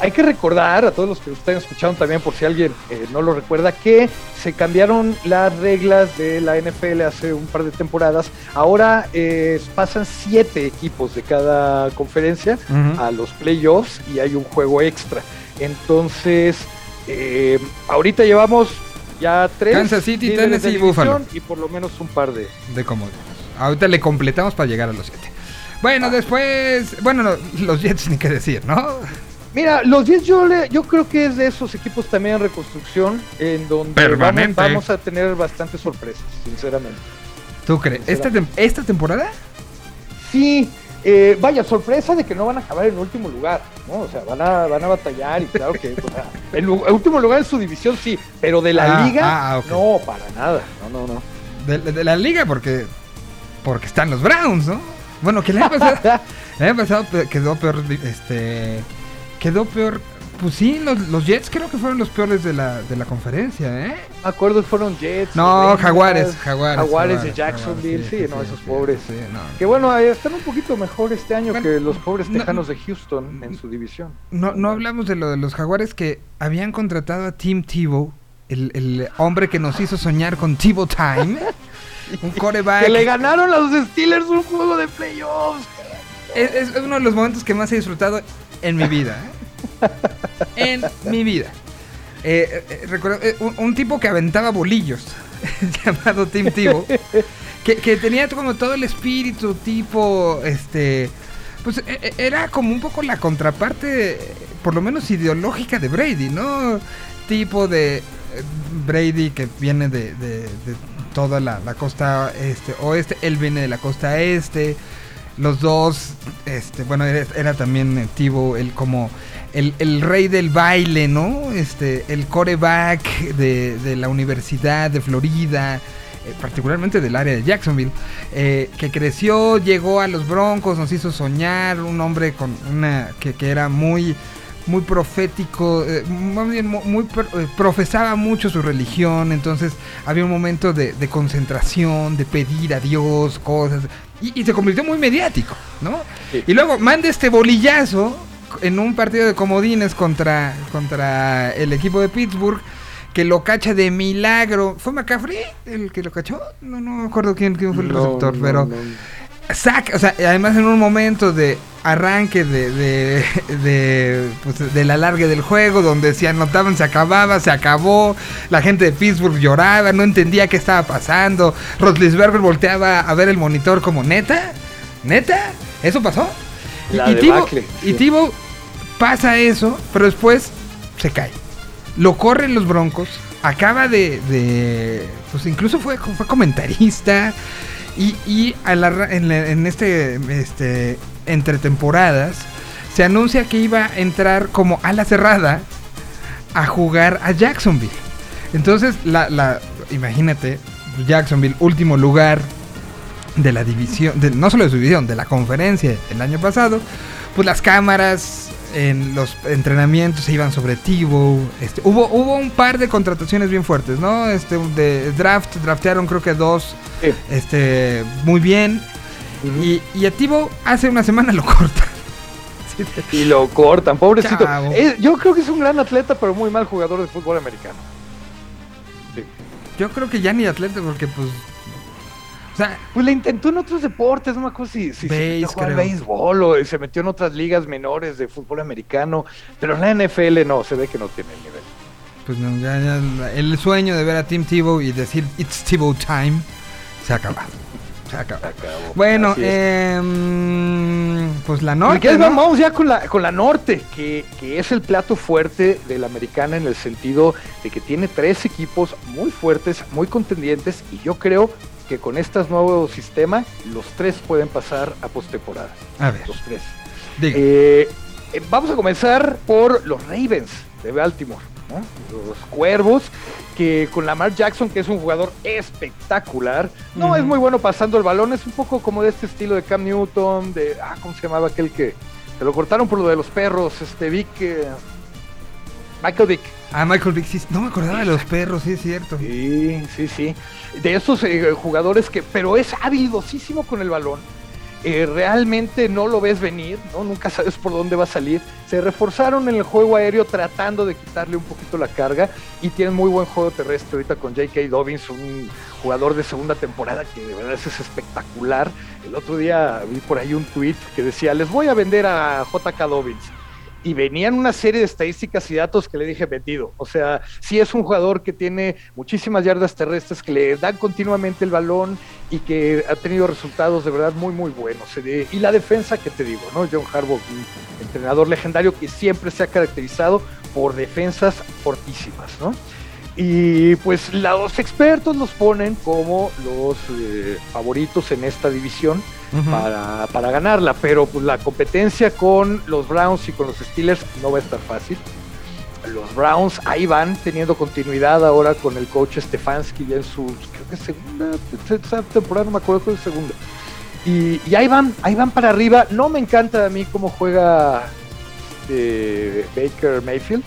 Speaker 2: Hay que recordar a todos los que estén escuchando también, por si alguien eh, no lo recuerda, que se cambiaron las reglas de la NFL hace un par de temporadas. Ahora eh, pasan siete equipos de cada conferencia a los playoffs y hay un juego extra. Entonces, eh, ahorita llevamos ya tres.
Speaker 1: Kansas City, Tennessee y Buffalo.
Speaker 2: Y por lo menos un par de.
Speaker 1: de comodines. Ahorita le completamos para llegar a los 7. Bueno, después. Bueno, no, los Jets ni qué decir, ¿no?
Speaker 2: Mira, los Jets yo, le- yo creo que es de esos equipos también en reconstrucción en donde vamos,
Speaker 1: Permanente.
Speaker 2: vamos a tener bastantes sorpresas, sinceramente.
Speaker 1: ¿Tú crees? ¿Esta, esta temporada?
Speaker 2: Sí, eh, vaya, sorpresa de que no van a acabar en último lugar, ¿no? O sea, van a, van a batallar y claro que o sea, en último lugar en su división sí, pero de la
Speaker 1: Ah,
Speaker 2: liga
Speaker 1: ah,
Speaker 2: no, para nada, no, no, no.
Speaker 1: De, de la liga, porque. Porque están los Browns, ¿no? Bueno, que el año pasado. el año pasado quedó peor. Este. Quedó peor. Pues sí, los, los Jets creo que fueron los peores de la, de la conferencia, ¿eh?
Speaker 2: Me acuerdo fueron Jets.
Speaker 1: No, Jaguares, Jaguares.
Speaker 2: Jaguares de Jacksonville,
Speaker 1: Jaguares,
Speaker 2: sí, no, esos pobres.
Speaker 1: sí, no.
Speaker 2: Que bueno, están un poquito mejor este año
Speaker 1: Bueno,
Speaker 2: que los pobres
Speaker 1: no-
Speaker 2: tejanos de Houston en su división.
Speaker 1: No, no hablamos de lo de los jaguares que habían contratado a Tim Tebow, el, el hombre que nos hizo soñar con Tebow Time. Un coreback.
Speaker 2: Que le ganaron a los Steelers un juego de playoffs.
Speaker 1: Es, es uno de los momentos que más he disfrutado en mi vida. ¿eh? En mi vida. Eh, eh, recuerdo, eh, un, un tipo que aventaba bolillos, llamado Tim Tebow, que, que tenía como todo el espíritu tipo, este, pues e- e- era como un poco la contraparte, por lo menos ideológica de Brady, ¿no? Tipo de Brady que viene de, de- de toda la, la costa este, oeste, él viene de la costa este, los dos, este, bueno, era, era también Tebow, el como el, el rey del baile, ¿no? Este, el coreback de, de la Universidad de Florida, eh, particularmente del área de Jacksonville, eh, que creció, llegó a los Broncos, nos hizo soñar, un hombre con una que, que era muy muy profético, eh, muy, pro- profesaba mucho su religión, entonces había un momento de, de concentración, de pedir a Dios cosas, y, y se convirtió muy mediático, ¿no?
Speaker 2: Sí.
Speaker 1: Y luego manda este bolillazo en un partido de comodines contra, contra el equipo de Pittsburgh, que lo cacha de milagro. ¿Fue McCaffrey el que lo cachó? No, no me acuerdo quién, quién fue el
Speaker 2: No,
Speaker 1: receptor,
Speaker 2: no,
Speaker 1: pero...
Speaker 2: no.
Speaker 1: Saca, o sea, además en un momento de arranque de, de, de, pues, del alargue del juego, donde si anotaban se acababa, se acabó, la gente de Pittsburgh lloraba, no entendía qué estaba pasando, Rotlisberger volteaba a ver el monitor como, ¿neta? ¿Neta? ¿Eso pasó? Y,
Speaker 2: La
Speaker 1: y. Tebow pasa eso, pero después se cae. Lo corren los Broncos, acaba de, de pues incluso fue, fue comentarista, y, y a la ra- en, la- en este, este entre temporadas se anuncia que iba a entrar como ala cerrada a jugar a Jacksonville. Entonces, la, la imagínate, Jacksonville, último lugar de la división, de- no solo de su división, de la conferencia el año pasado, pues las cámaras en los entrenamientos se iban sobre Tebow. Este, hubo, hubo un par de contrataciones bien fuertes, ¿no? Este, de draft, draftearon creo que dos
Speaker 2: Sí.
Speaker 1: este, muy bien. Y, y a Tibo hace una semana lo corta.
Speaker 2: Y lo cortan, pobrecito. Yo creo que es un gran atleta, pero muy mal jugador de fútbol americano. Sí.
Speaker 1: Yo creo que ya ni atleta porque pues... O sea,
Speaker 2: Pues le intentó en otros deportes, no me acuerdo si, si se metió a béisbol o se metió en otras ligas menores de fútbol americano, pero en la NFL no, se ve que no tiene el nivel.
Speaker 1: pues no, ya, ya, el sueño de ver a Tim Tebow y decir It's Tebow time se ha acabado. Se ha acabado.
Speaker 2: Acabó.
Speaker 1: Bueno, em, pues la norte,
Speaker 2: vamos ya con la, con la norte, que, que es el plato fuerte de la americana en el sentido de que tiene tres equipos muy fuertes, muy contendientes, y yo creo que con este nuevo sistema, los tres pueden pasar a postemporada.
Speaker 1: A ver,
Speaker 2: Los tres. Eh, eh, vamos a comenzar por los Ravens de Baltimore, ¿no? los Cuervos, que con Lamar Jackson, que es un jugador espectacular, no es muy bueno pasando el balón, es un poco como de este estilo de Cam Newton, de, ah, ¿cómo se llamaba aquel que se lo cortaron por lo de los perros? Este Vic, eh, Michael Vick.
Speaker 1: Ah, Michael Vick, sí, no me acordaba de los perros, sí es cierto.
Speaker 2: Sí, sí, sí. De esos eh, jugadores que, pero es habilidosísimo con el balón. Eh, realmente no lo ves venir, ¿no? Nunca sabes por dónde va a salir. Se reforzaron en el juego aéreo tratando de quitarle un poquito la carga y tienen muy buen juego terrestre ahorita con J.K. Dobbins, un jugador de segunda temporada que de verdad es espectacular. El otro día vi por ahí un tweet que decía, les voy a vender a J.K. Dobbins y venían una serie de estadísticas y datos que le dije vendido. O sea, sí es un jugador que tiene muchísimas yardas terrestres, que le dan continuamente el balón y que ha tenido resultados de verdad muy, muy buenos. Eh, Y la defensa, que te digo, ¿no? John Harbaugh, entrenador legendario que siempre se ha caracterizado por defensas fortísimas, ¿no? Y pues los expertos los ponen como los eh, favoritos en esta división para, para ganarla, pero pues la competencia con los Browns y con los Steelers no va a estar fácil. Los Browns ahí van teniendo continuidad ahora con el coach Stefanski ya en su creo que segunda temporada, no me acuerdo cuál es segunda. Y, y ahí van, ahí van para arriba. No me encanta a mí cómo juega este, Baker Mayfield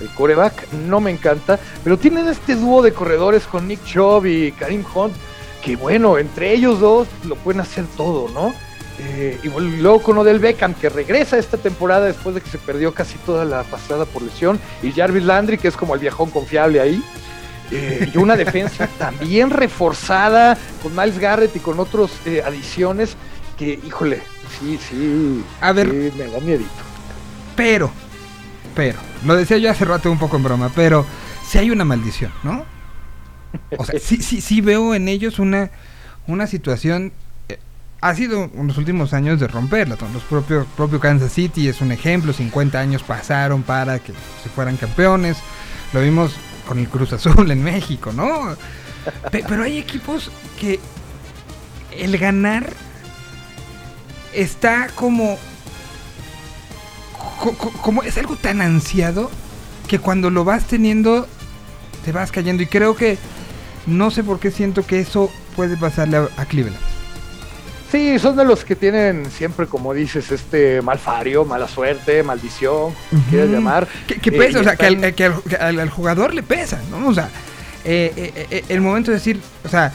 Speaker 2: El coreback, no me encanta, pero tienen este dúo de corredores con Nick Chubb y Karim Hunt, que bueno, entre ellos dos lo pueden hacer todo, ¿no? Eh, y luego con Odell Beckham, que regresa esta temporada después de que se perdió casi toda la pasada por lesión, y Jarvis Landry, que es como el viejón confiable ahí. Eh, y una defensa también reforzada con Miles Garrett y con otras adiciones que, híjole, sí, sí,
Speaker 1: A ver.
Speaker 2: sí, me da miedito.
Speaker 1: Pero, pero, lo decía yo hace rato un poco en broma, pero si hay una maldición, ¿no? O sea, sí, sí, sí veo en ellos una, una situación. eh, ha sido en los últimos años de romperla. Los propios propio Kansas City es un ejemplo. 50 años pasaron para que se fueran campeones. Lo vimos con el Cruz Azul en México, ¿no? Pe- pero hay equipos que el ganar está como co- co- como es algo tan ansiado que cuando lo vas teniendo te vas cayendo y creo que no sé por qué siento que eso puede pasarle a, a Cleveland.
Speaker 2: Sí, son de los que tienen siempre, como dices, este malfario, mala suerte, maldición,
Speaker 1: Ujú.
Speaker 2: llamar.
Speaker 1: Que, que
Speaker 2: Eh,
Speaker 1: pesa, o sea, que, al,
Speaker 2: están-
Speaker 1: que al- que al- al jugador le pesa, ¿no? O sea, eh, eh, el momento de decir, o sea,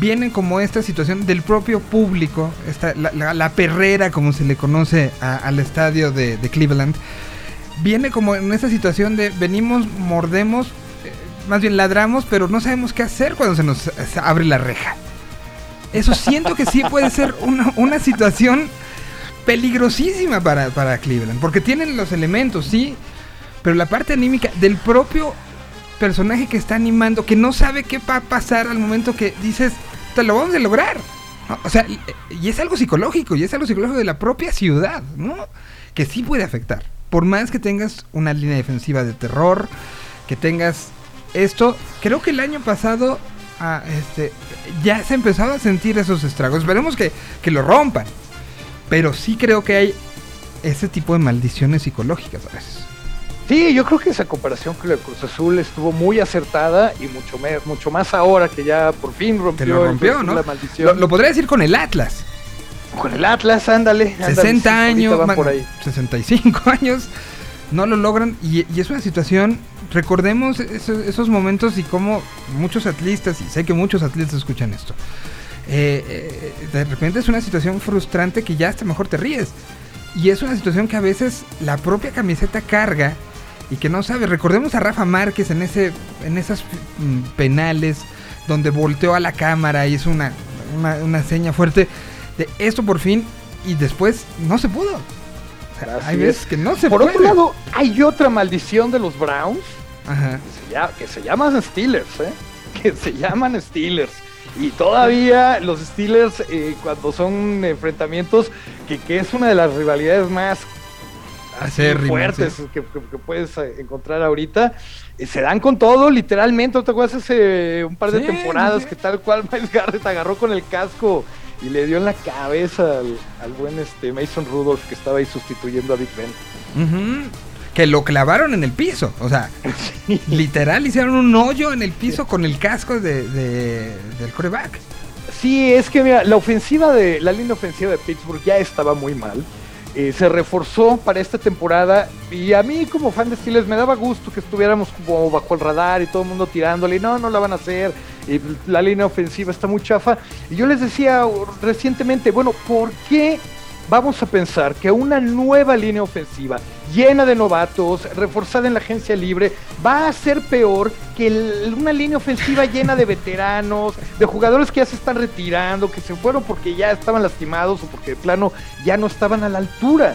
Speaker 1: vienen como esta situación del propio público, la, perrera, como se le conoce al estadio de, Cleveland, viene como en esta situación de venimos, mordemos, eh, más bien ladramos, pero no sabemos qué hacer cuando se nos abre la reja. Eso siento que sí puede ser una, una situación peligrosísima para, para Cleveland, porque tienen los elementos, sí, pero la parte anímica del propio personaje que está animando, que no sabe qué va a pasar al momento que dices, te lo vamos a lograr. O sea, y- y es algo psicológico, y es algo psicológico de la propia ciudad, ¿no? Que sí puede afectar. Por más que tengas una línea defensiva de terror, que tengas esto, creo que el año pasado ah, este, ya se empezaba a sentir esos estragos. Esperemos que, que lo rompan. Pero sí creo que hay ese tipo de maldiciones psicológicas a veces.
Speaker 2: Sí, yo creo que esa comparación con el Cruz Azul estuvo muy acertada y mucho, me- mucho más ahora que ya por fin rompió, la maldición.
Speaker 1: Lo, lo podría decir con el Atlas.
Speaker 2: Con el Atlas, ándale. ándale,
Speaker 1: 60
Speaker 2: sí, ahorita
Speaker 1: años,
Speaker 2: van
Speaker 1: man-
Speaker 2: por ahí.
Speaker 1: 65 años, no lo logran. Y, y es una situación, recordemos esos, esos momentos y cómo muchos atletas, y sé que muchos atletas escuchan esto, eh, eh, de repente es una situación frustrante que ya hasta mejor te ríes. Y es una situación que a veces la propia camiseta carga y que no sabe. Recordemos a Rafa Márquez en ese en esas mm, penales donde volteó a la cámara y es una una, una seña fuerte de esto por fin y después no se pudo. O sea, hay veces
Speaker 2: es.
Speaker 1: que no se
Speaker 2: Por
Speaker 1: puede.
Speaker 2: otro lado, hay otra maldición de los Browns
Speaker 1: Ajá.
Speaker 2: se llama- que se llaman Steelers, ¿eh? Que se llaman Steelers. Y todavía los Steelers, eh, cuando son enfrentamientos, que, que es una de las rivalidades más así fuertes
Speaker 1: sí.
Speaker 2: que, que- que puedes eh, encontrar ahorita, eh, se dan con todo, literalmente. ¿No te acuerdas hace un par de
Speaker 1: Sí,
Speaker 2: temporadas
Speaker 1: sí.
Speaker 2: que tal cual Miles Garrett agarró con el casco y le dio en la cabeza al, al buen este Mason Rudolph que estaba ahí sustituyendo a Big Ben?
Speaker 1: Que lo clavaron en el piso. O sea, literal hicieron un hoyo en el piso con el casco de, de- del coreback.
Speaker 2: Sí, es que mira, la ofensiva de la línea ofensiva de Pittsburgh ya estaba muy mal. Eh, se reforzó para esta temporada y a mí como fan de Steelers me daba gusto que estuviéramos como bajo el radar y todo el mundo tirándole, no, no la van a hacer, la línea ofensiva está muy chafa. Y yo les decía uh, recientemente, bueno, ¿por qué vamos a pensar que una nueva línea ofensiva llena de novatos, reforzada en la agencia libre, va a ser peor que una línea ofensiva llena de veteranos, de jugadores que ya se están retirando, que se fueron porque ya estaban lastimados o porque de plano ya no estaban a la altura?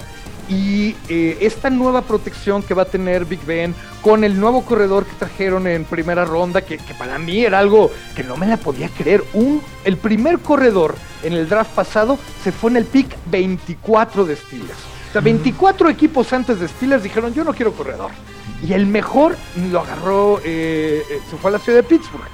Speaker 2: Y eh, esta nueva protección que va a tener Big Ben con el nuevo corredor que trajeron en primera ronda, que, que para mí era algo que no me la podía creer. Un, el primer corredor en el draft pasado se fue en el pick 24 de Steelers. O sea, 24 equipos antes de Steelers dijeron, yo no quiero corredor. Y el mejor lo agarró, eh, eh, se fue a la ciudad de Pittsburgh.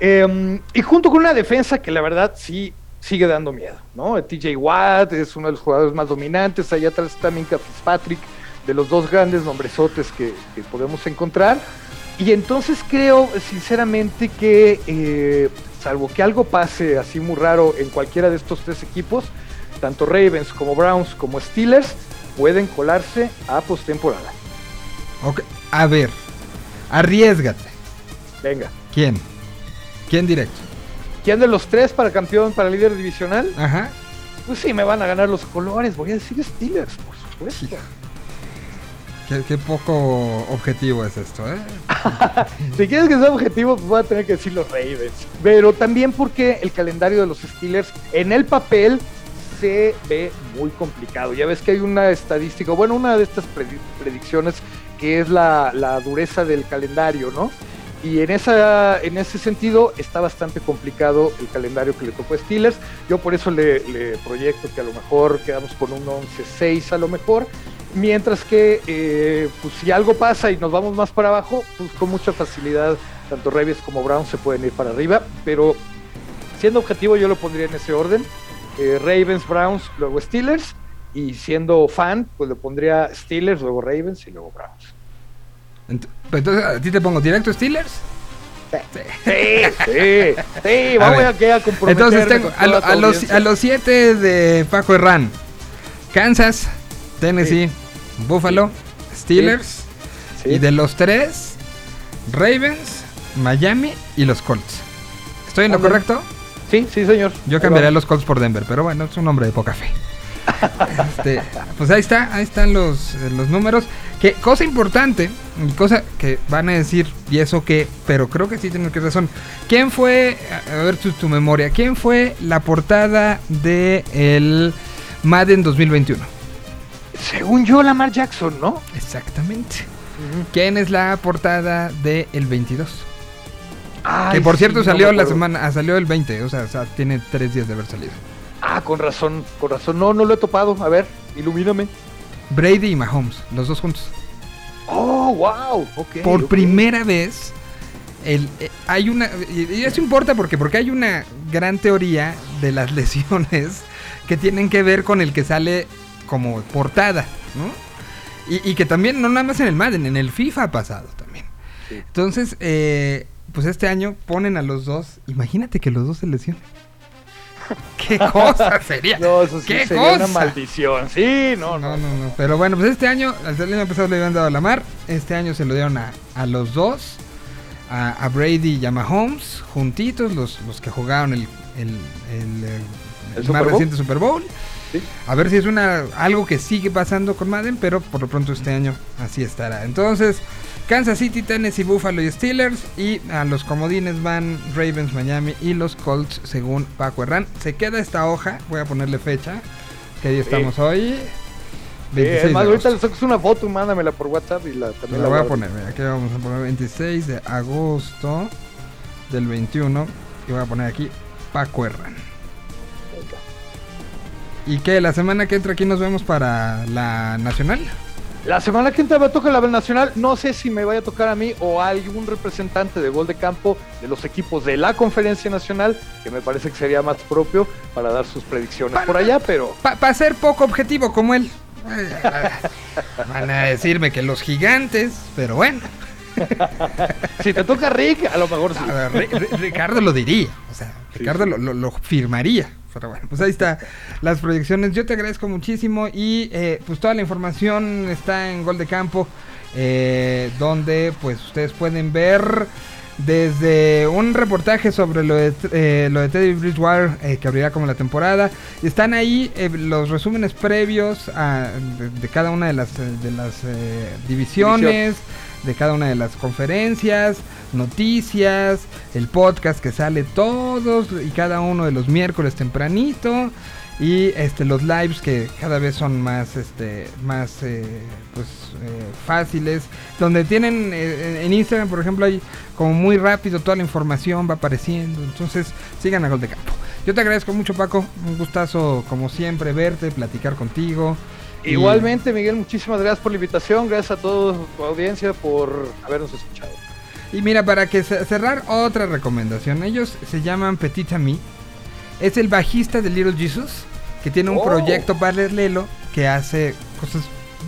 Speaker 2: Eh, y junto con una defensa que la verdad sí sigue dando miedo, ¿no? TJ Watt es uno de los jugadores más dominantes, allá atrás está Minka Fitzpatrick, de los dos grandes nombresotes que, que podemos encontrar. Y entonces creo sinceramente que, eh, salvo que algo pase así muy raro en cualquiera de estos tres equipos, tanto Ravens como Browns como Steelers pueden colarse a postemporada.
Speaker 1: Ok, A ver, arriesgate.
Speaker 2: Venga.
Speaker 1: ¿Quién? ¿Quién directo?
Speaker 2: ¿Quién de los tres para campeón, para líder divisional?
Speaker 1: Ajá.
Speaker 2: Pues sí, me van a ganar los colores. Voy a decir Steelers, por supuesto.
Speaker 1: Qué, qué poco objetivo es esto, ¿eh?
Speaker 2: Si quieres que sea objetivo, pues voy a tener que decir los Ravens. Pero también porque el calendario de los Steelers en el papel se ve muy complicado. Ya ves que hay una estadística, bueno, una de estas predi- predicciones que es la, la dureza del calendario, ¿no? Y en, esa, en ese sentido está bastante complicado el calendario que le tocó a Steelers. Yo por eso le, le proyecto que a lo mejor quedamos con un 11-6 a lo mejor. Mientras que, eh, pues si algo pasa y nos vamos más para abajo, pues con mucha facilidad, tanto Ravens como Browns se pueden ir para arriba. Pero siendo objetivo, yo lo pondría en ese orden: eh, Ravens, Browns, luego Steelers. Y siendo fan, pues le pondría Steelers, luego Ravens y luego Browns.
Speaker 1: Entonces, ¿a ti te pongo directo Steelers?
Speaker 2: Sí, sí, sí, vamos
Speaker 1: ver,
Speaker 2: a, que a comprometerme
Speaker 1: Entonces tengo a, lo- a los, a los siete de Paco Herrán. Kansas, Tennessee, Buffalo, Steelers.
Speaker 2: Sí.
Speaker 1: Y de los tres, Ravens, Miami y los Colts. ¿Estoy en lo correcto?
Speaker 2: Sí, sí, señor.
Speaker 1: Yo
Speaker 2: vamos.
Speaker 1: los Colts por Denver, pero bueno, es un hombre de poca fe. Este, pues ahí está, ahí están los, eh, los números. Que cosa importante, cosa que van a decir, y eso que, pero creo que sí tienen que razón. ¿Quién fue, a ver tu, tu memoria, quién fue la portada de el Madden 2021?
Speaker 2: Según yo, Lamar Jackson, ¿no?
Speaker 1: Exactamente. ¿Quién es la portada de el 22?
Speaker 2: Ay,
Speaker 1: que por cierto salió la semana, ah, salió el 20, o sea, o sea, tiene tres días de haber salido.
Speaker 2: Ah, con razón, con razón. No, no lo he topado. A ver, ilumíname.
Speaker 1: Brady y Mahomes, los dos juntos.
Speaker 2: Oh, wow. Ok.
Speaker 1: Por primera vez, el, eh, hay una. Y eso importa porque, porque hay una gran teoría de las lesiones que tienen que ver con el que sale como portada, ¿no? Y, y que también, no nada más en el Madden, en el FIFA pasado también.
Speaker 2: Sí.
Speaker 1: Entonces, eh, pues este año ponen a los dos. Imagínate que los dos se lesionen. ¿Qué cosa sería?
Speaker 2: No, eso sí
Speaker 1: ¿Qué
Speaker 2: sería una maldición. Sí, no,
Speaker 1: No,
Speaker 2: no.
Speaker 1: no, no. Pero bueno, pues este año, al año pasado le habían dado a Lamar. Este año se lo dieron a, a los dos. A, a Brady y a Mahomes, juntitos, los, los que jugaron el, el, el, eh,
Speaker 2: ¿El
Speaker 1: el
Speaker 2: Super
Speaker 1: más reciente Super Bowl.
Speaker 2: Sí.
Speaker 1: A ver si es una algo que sigue pasando con Madden, pero por lo pronto este año así estará. Entonces, Kansas City, Tennessee, Buffalo y Steelers. Y a los comodines van Ravens, Miami y los Colts, según Paco Herrán. Se queda esta hoja, voy a ponerle fecha. ¿Qué día estamos hoy? 26
Speaker 2: Eh,
Speaker 1: de
Speaker 2: es más, ahorita le sacas una foto, mándamela por WhatsApp y la también
Speaker 1: La voy a poner, mira, aquí vamos a poner 26 de agosto del 21. Y voy a poner aquí Paco Herrán. ¿Y qué? ¿La semana que entra aquí nos vemos para la nacional?
Speaker 2: La semana que entra me toca la nacional. No sé si me vaya a tocar a mí o a algún representante de gol de campo de los equipos de la conferencia nacional, que me parece que sería más propio para dar sus predicciones por allá, pero
Speaker 1: Para ser poco objetivo como él. Van a decirme que los gigantes, pero bueno.
Speaker 2: si te toca Rick, a lo mejor sí.
Speaker 1: Ver, Ricardo lo diría. O sea, Ricardo lo, lo- lo firmaría. Pero bueno, pues ahí está las proyecciones. Yo te agradezco muchísimo y eh, pues toda la información está en Gol de Campo, eh, donde pues ustedes pueden ver desde un reportaje sobre lo de, eh, lo de Teddy Bridgewater, eh, que abrirá como la temporada. Están ahí eh, los resúmenes previos a- de, cada una de las, eh, de las eh, divisiones de cada una de las conferencias, noticias, el podcast que sale todos y cada uno de los miércoles tempranito y este los lives que cada vez son más este más eh, pues eh, fáciles donde tienen eh, en Instagram por ejemplo hay como muy rápido toda la información va apareciendo entonces sigan a Gol de Campo yo te agradezco mucho Paco un gustazo como siempre verte platicar contigo
Speaker 2: Igualmente, Miguel, muchísimas gracias por la invitación. Gracias a toda tu audiencia por habernos escuchado.
Speaker 1: Y mira, para que ce- cerrar otra recomendación, ellos se llaman Petit Ami. Es el bajista de Little Jesus, que tiene un
Speaker 2: Oh.
Speaker 1: proyecto paralelo que hace cosas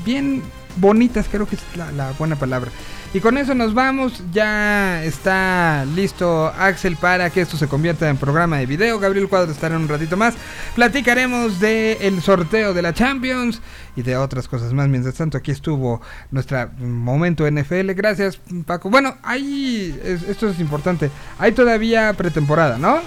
Speaker 1: bien bonitas, creo que es la, la buena palabra. Y con eso nos vamos, ya está listo Axel para que esto se convierta en programa de video. Gabriel Cuadro estará un ratito más. Platicaremos del el sorteo de la Champions y de otras cosas más. Mientras tanto, aquí estuvo nuestro momento NFL. Gracias, Paco. Bueno, es- esto es importante. Hay todavía pretemporada, ¿no?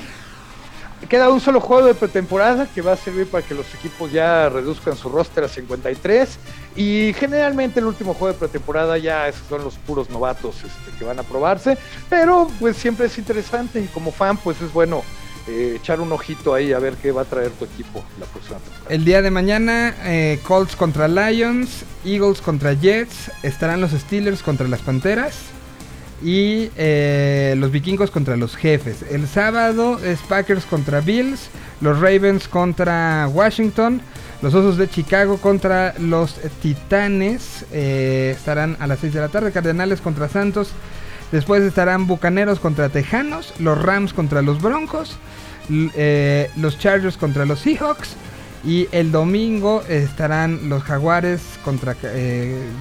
Speaker 2: Queda un solo juego de pretemporada que va a servir para que los equipos ya reduzcan su roster a 53. Y generalmente el último juego de pretemporada ya son los puros novatos este, que van a probarse. Pero pues siempre es interesante y como fan pues es bueno eh, echar un ojito ahí a ver qué va a traer tu equipo la próxima temporada.
Speaker 1: El día de mañana, eh, Colts contra Lions, Eagles contra Jets, estarán los Steelers contra las Panteras y eh, los Vikingos contra los Jefes. El sábado es Packers contra Bills, los Ravens contra Washington, los Osos de Chicago contra los Titanes, eh, estarán a las 6 de la tarde, Cardenales contra Santos. Después estarán Bucaneros contra Tejanos, los Rams contra los Broncos, eh, los Chargers contra los Seahawks. Y el domingo estarán los Jaguares contra,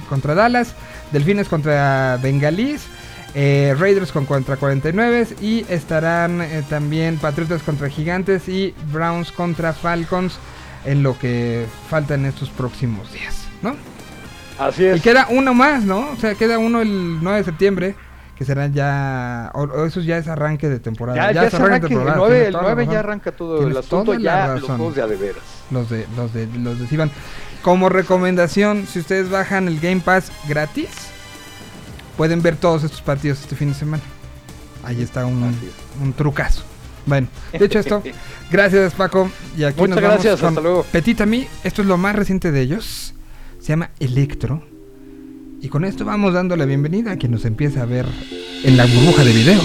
Speaker 1: contra Dallas, Delfines contra Bengalís, eh, Raiders con contra 49 y estarán eh, también Patriotas contra Gigantes y Browns contra Falcons en lo que falta en estos próximos días, ¿no?
Speaker 2: Así es.
Speaker 1: Y queda uno más, ¿no? O sea, queda uno el 9 de septiembre, que será ya. O, o eso ya es arranque de temporada.
Speaker 2: ya, ya se arranca, el 9,
Speaker 1: tienes
Speaker 2: el
Speaker 1: toda la
Speaker 2: 9 ya arranca todo el asunto, ya los juegos de a de veras.
Speaker 1: Los de, los de, los de Sivan. Como recomendación, si ustedes bajan el Game Pass gratis, pueden ver todos estos partidos este fin de semana. Ahí está un,
Speaker 2: es.
Speaker 1: un trucazo. Bueno, dicho esto, gracias Paco. Y aquí
Speaker 2: Muchas
Speaker 1: nos vamos
Speaker 2: gracias,
Speaker 1: con
Speaker 2: hasta luego.
Speaker 1: Petit Ami. Esto es lo más reciente de ellos. Se llama Electro. Y con esto vamos dando la bienvenida a quien nos empieza a ver en la burbuja de video.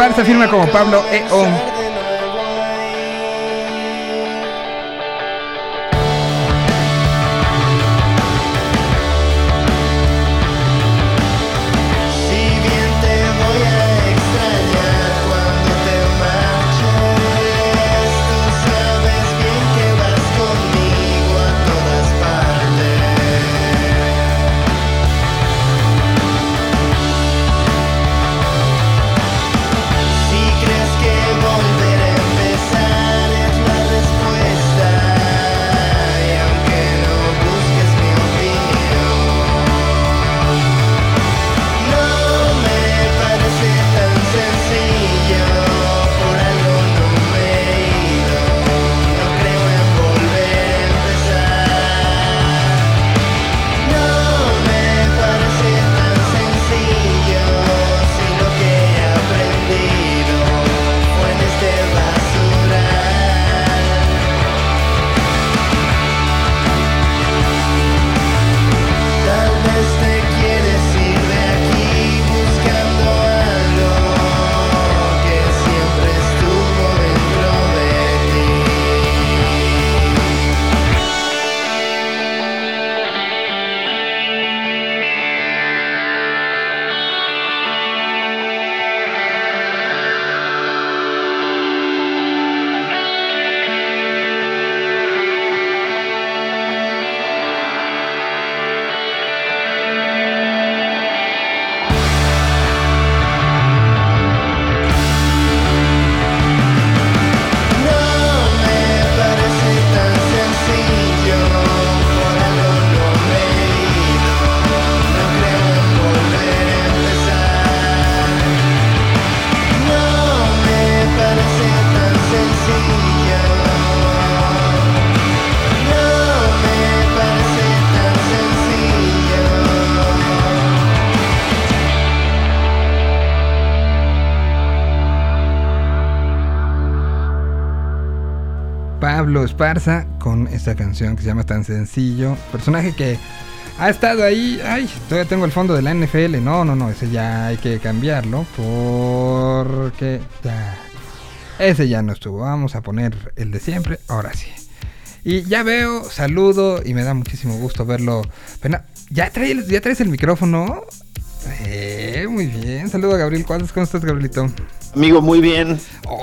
Speaker 1: Esparza firma como Pablo E.O. Esparza con esta canción que se llama Tan Sencillo. Personaje que ha estado ahí. Ay, todavía tengo el fondo de la NFL. No, no, no, ese ya hay que cambiarlo. Porque ya. Ese ya no estuvo. Vamos a poner el de siempre. Ahora sí. Y ya veo, saludo y me da muchísimo gusto verlo. ¿ya, traes, ¿Ya traes el micrófono? Eh, muy bien. Saludo a Gabriel ¿Cuántos ¿Cómo estás, Gabrielito?
Speaker 4: Amigo, muy bien.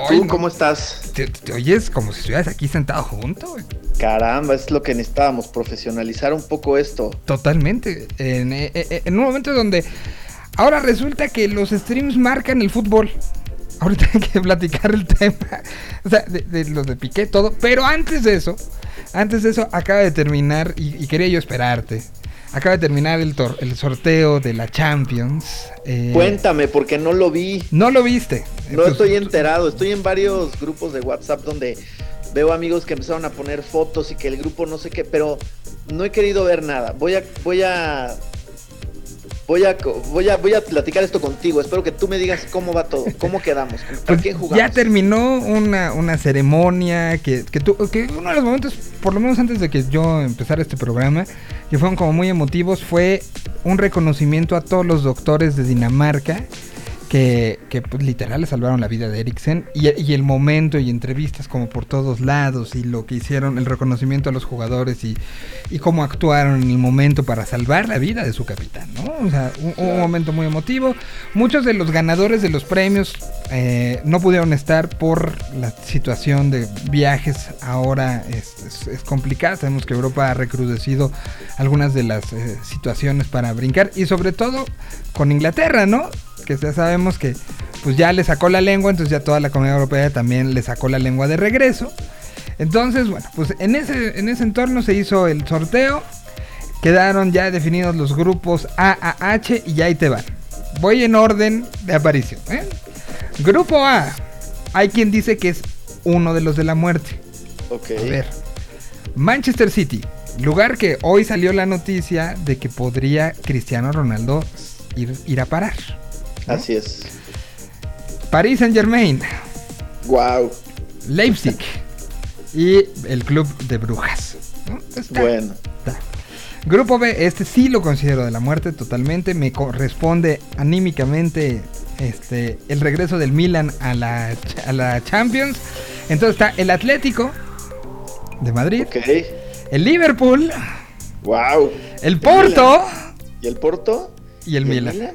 Speaker 4: ¿Tú cómo estás?
Speaker 1: Te, oyes como si estuvieras aquí sentado junto.
Speaker 4: Caramba, es lo que necesitábamos, profesionalizar un poco esto.
Speaker 1: Totalmente. En, eh, eh, en, un momento donde ahora resulta que los streams marcan el fútbol. Ahorita hay que platicar el tema. O sea, de, los de Piqué, todo. Pero antes de eso, antes de eso, acaba de terminar y, y quería yo esperarte. Acaba de terminar el, el sorteo de la Champions.
Speaker 4: Eh, Cuéntame, porque no lo vi.
Speaker 1: No lo viste.
Speaker 4: No estoy enterado. Estoy en varios grupos de WhatsApp donde veo amigos que empezaron a poner fotos y que el grupo no sé qué, pero no he querido ver nada. Voy a, voy a voy a, voy a, voy a platicar esto contigo. Espero que tú me digas cómo va todo, cómo quedamos,
Speaker 1: pues Ya terminó una, una ceremonia que, que, que uno de los momentos, por lo menos antes de que yo empezara este programa, que fueron como muy emotivos, fue un reconocimiento a todos los doctores de Dinamarca que, que pues, literal le salvaron la vida de Eriksen y, y, el momento y entrevistas como por todos lados y lo que hicieron, el reconocimiento a los jugadores y, y cómo actuaron en el momento para salvar la vida de su capitán, ¿no? O sea, un, momento muy emotivo. Muchos de los ganadores de los premios eh, no pudieron estar por la situación de viajes ahora es, es, complicada. Sabemos que Europa ha recrudecido algunas de las eh, situaciones para brincar y sobre todo con Inglaterra, ¿no? Que ya sabemos que pues ya le sacó la lengua, entonces ya toda la comunidad europea también le sacó la lengua de regreso. Entonces, bueno, pues en ese, en ese entorno se hizo el sorteo. Quedaron ya definidos los grupos A a H y ya ahí te van. Voy en orden de aparición. ¿eh? Grupo A. Hay quien dice que es uno de los de la muerte.
Speaker 4: Ok.
Speaker 1: A ver. Manchester City. Lugar que hoy salió la noticia de que podría Cristiano Ronaldo ir, ir a parar.
Speaker 4: Así es.
Speaker 1: Paris Saint Germain.
Speaker 4: Wow.
Speaker 1: Leipzig y el Club de Brujas. ¿no? Está-
Speaker 4: Bueno.
Speaker 1: está. Grupo B, este sí lo considero de la muerte totalmente. Me corresponde anímicamente este, el regreso del Milan a la, a la Champions. Entonces está el Atlético de Madrid,
Speaker 4: Ok.
Speaker 1: el Liverpool,
Speaker 4: Wow.
Speaker 1: el Porto
Speaker 4: ¿Y el Porto?
Speaker 1: y el
Speaker 4: ¿Y
Speaker 1: Milan.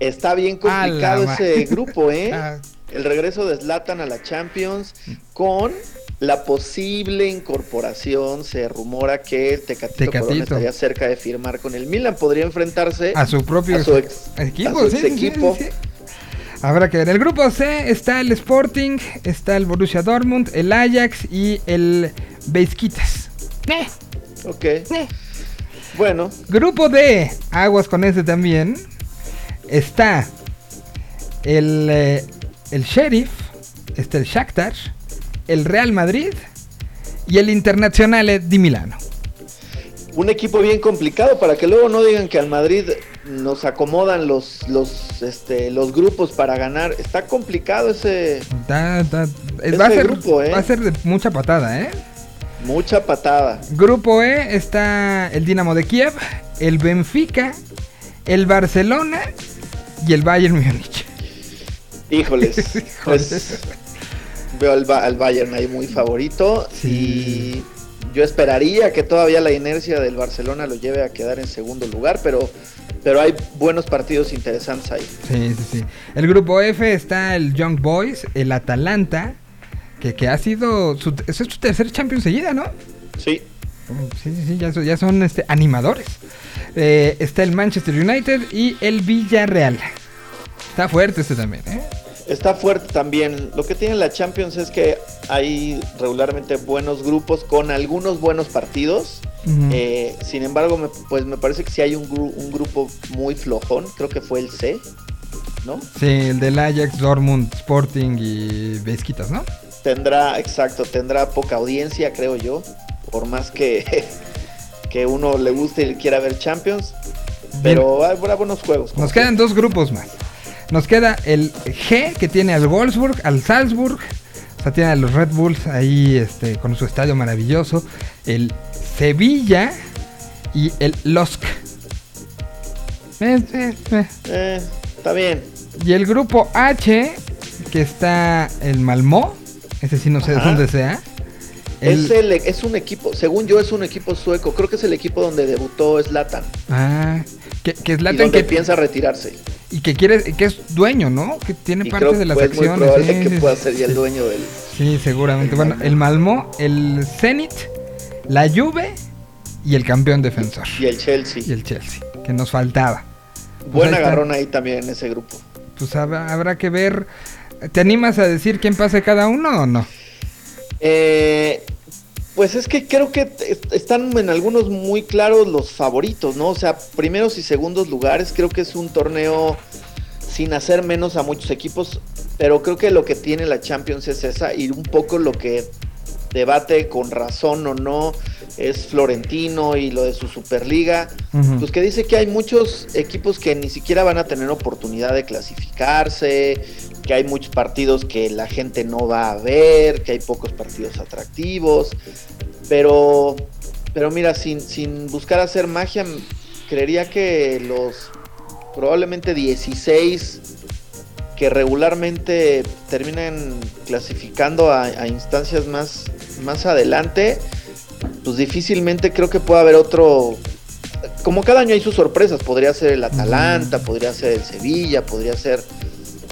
Speaker 4: Está bien complicado ese grupo, ¿eh?
Speaker 1: Ah,
Speaker 4: El regreso de Zlatan a la Champions con la posible incorporación, se rumora que el Tecatito,
Speaker 1: Tecatito.
Speaker 4: Corona estaría cerca de firmar con el Milan, podría enfrentarse
Speaker 1: a su propio
Speaker 4: a su ex-
Speaker 1: equipo.
Speaker 4: a su
Speaker 1: sí,
Speaker 4: ex
Speaker 1: sí, sí,
Speaker 4: equipo.
Speaker 1: sí. Habrá que ver. El grupo C está el Sporting, está el Borussia Dortmund, el Ajax y el Besiktas. Eh,
Speaker 4: Ok,
Speaker 1: eh.
Speaker 4: bueno,
Speaker 1: Grupo D, aguas con ese también. Está el, eh, el Sheriff, está el Shakhtar, el Real Madrid y el Internazionale di Milano.
Speaker 4: un equipo bien complicado para que luego no digan que al Madrid nos acomodan los, los, este, los grupos para ganar. Está complicado
Speaker 1: eh,
Speaker 4: Ese
Speaker 1: va, a ser,
Speaker 4: grupo, ¿eh?
Speaker 1: va a ser de mucha patada, ¿eh?
Speaker 4: mucha patada.
Speaker 1: Grupo E está el Dinamo de Kiev, el Benfica, el Barcelona y el Bayern Múnich.
Speaker 4: Híjoles,
Speaker 1: Híjoles.
Speaker 4: pues, veo al, Ba- al Bayern ahí muy favorito
Speaker 1: Sí.
Speaker 4: y yo esperaría que todavía la inercia del Barcelona lo lleve a quedar en segundo lugar, pero, pero hay buenos partidos interesantes ahí.
Speaker 1: Sí, sí, sí. El grupo F está el Young Boys, el Atalanta, que, que ha sido su, es su tercer Champions seguida, ¿no?
Speaker 4: Sí,
Speaker 1: Sí, sí, sí, ya son, ya son este, animadores. Eh, está el Manchester United y el Villarreal. Está fuerte este también, ¿eh?
Speaker 4: está fuerte también. Lo que tiene la Champions es que hay regularmente buenos grupos con algunos buenos partidos. Eh, sin embargo, me- pues me parece que sí hay un, gru- un grupo muy flojón. Creo que fue el C, ¿no?
Speaker 1: Sí, el del Ajax, Dortmund, Sporting y Beskitas, ¿no?
Speaker 4: Tendrá, exacto, tendrá poca audiencia, creo yo. Por más que, que uno le guste y quiera ver Champions. Pero habrá buenos juegos.
Speaker 1: Nos quedan dos grupos más. Nos queda el G que tiene al Wolfsburg, al Salzburg. O sea, tiene a los Red Bulls ahí este, con su estadio maravilloso. El Sevilla y el Losk. Eh, eh,
Speaker 4: está bien.
Speaker 1: Y el grupo H que está el Malmö. Ese sí no sé de
Speaker 4: Ajá.
Speaker 1: dónde sea. El-
Speaker 4: Es, el- es un equipo, según yo, es un equipo sueco. Creo que es el equipo donde debutó Zlatan.
Speaker 1: Ah, que, que es
Speaker 4: y
Speaker 1: Zlatan
Speaker 4: donde
Speaker 1: que,
Speaker 4: piensa retirarse.
Speaker 1: y que quiere, que es dueño, ¿no? Que tiene
Speaker 4: Y
Speaker 1: parte
Speaker 4: creo
Speaker 1: de las
Speaker 4: muy
Speaker 1: acciones.
Speaker 4: probable
Speaker 1: sí,
Speaker 4: que
Speaker 1: sí,
Speaker 4: pueda
Speaker 1: sí,
Speaker 4: ser ya el dueño del.
Speaker 1: Sí, seguramente.
Speaker 4: El
Speaker 1: bueno, el Malmö, el Zenit, la Juve y el campeón defensor.
Speaker 4: Y el Chelsea.
Speaker 1: Y el Chelsea, que nos faltaba. Pues
Speaker 4: Buen
Speaker 1: ahí está.
Speaker 4: agarrón ahí también en ese grupo.
Speaker 1: Pues habrá, habrá que ver. ¿Te animas a decir quién pase cada uno o no?
Speaker 4: Eh, pues es que creo que est- están en algunos muy claros los favoritos, ¿no? O sea, primeros y segundos lugares. Creo que es un torneo sin hacer menos a muchos equipos, pero creo que lo que tiene la Champions es esa y un poco lo que debate con razón o no es Florentino y lo de su Superliga. Pues que dice que hay muchos equipos que ni siquiera van a tener oportunidad de clasificarse, que hay muchos partidos que la gente no va a ver, que hay pocos partidos atractivos, pero, pero mira, sin, sin buscar hacer magia, creería que los probablemente 16 que regularmente terminan clasificando a, a instancias más, más adelante, pues difícilmente creo que pueda haber otro. Como cada año hay sus sorpresas, podría ser el Atalanta, podría ser el Sevilla, podría ser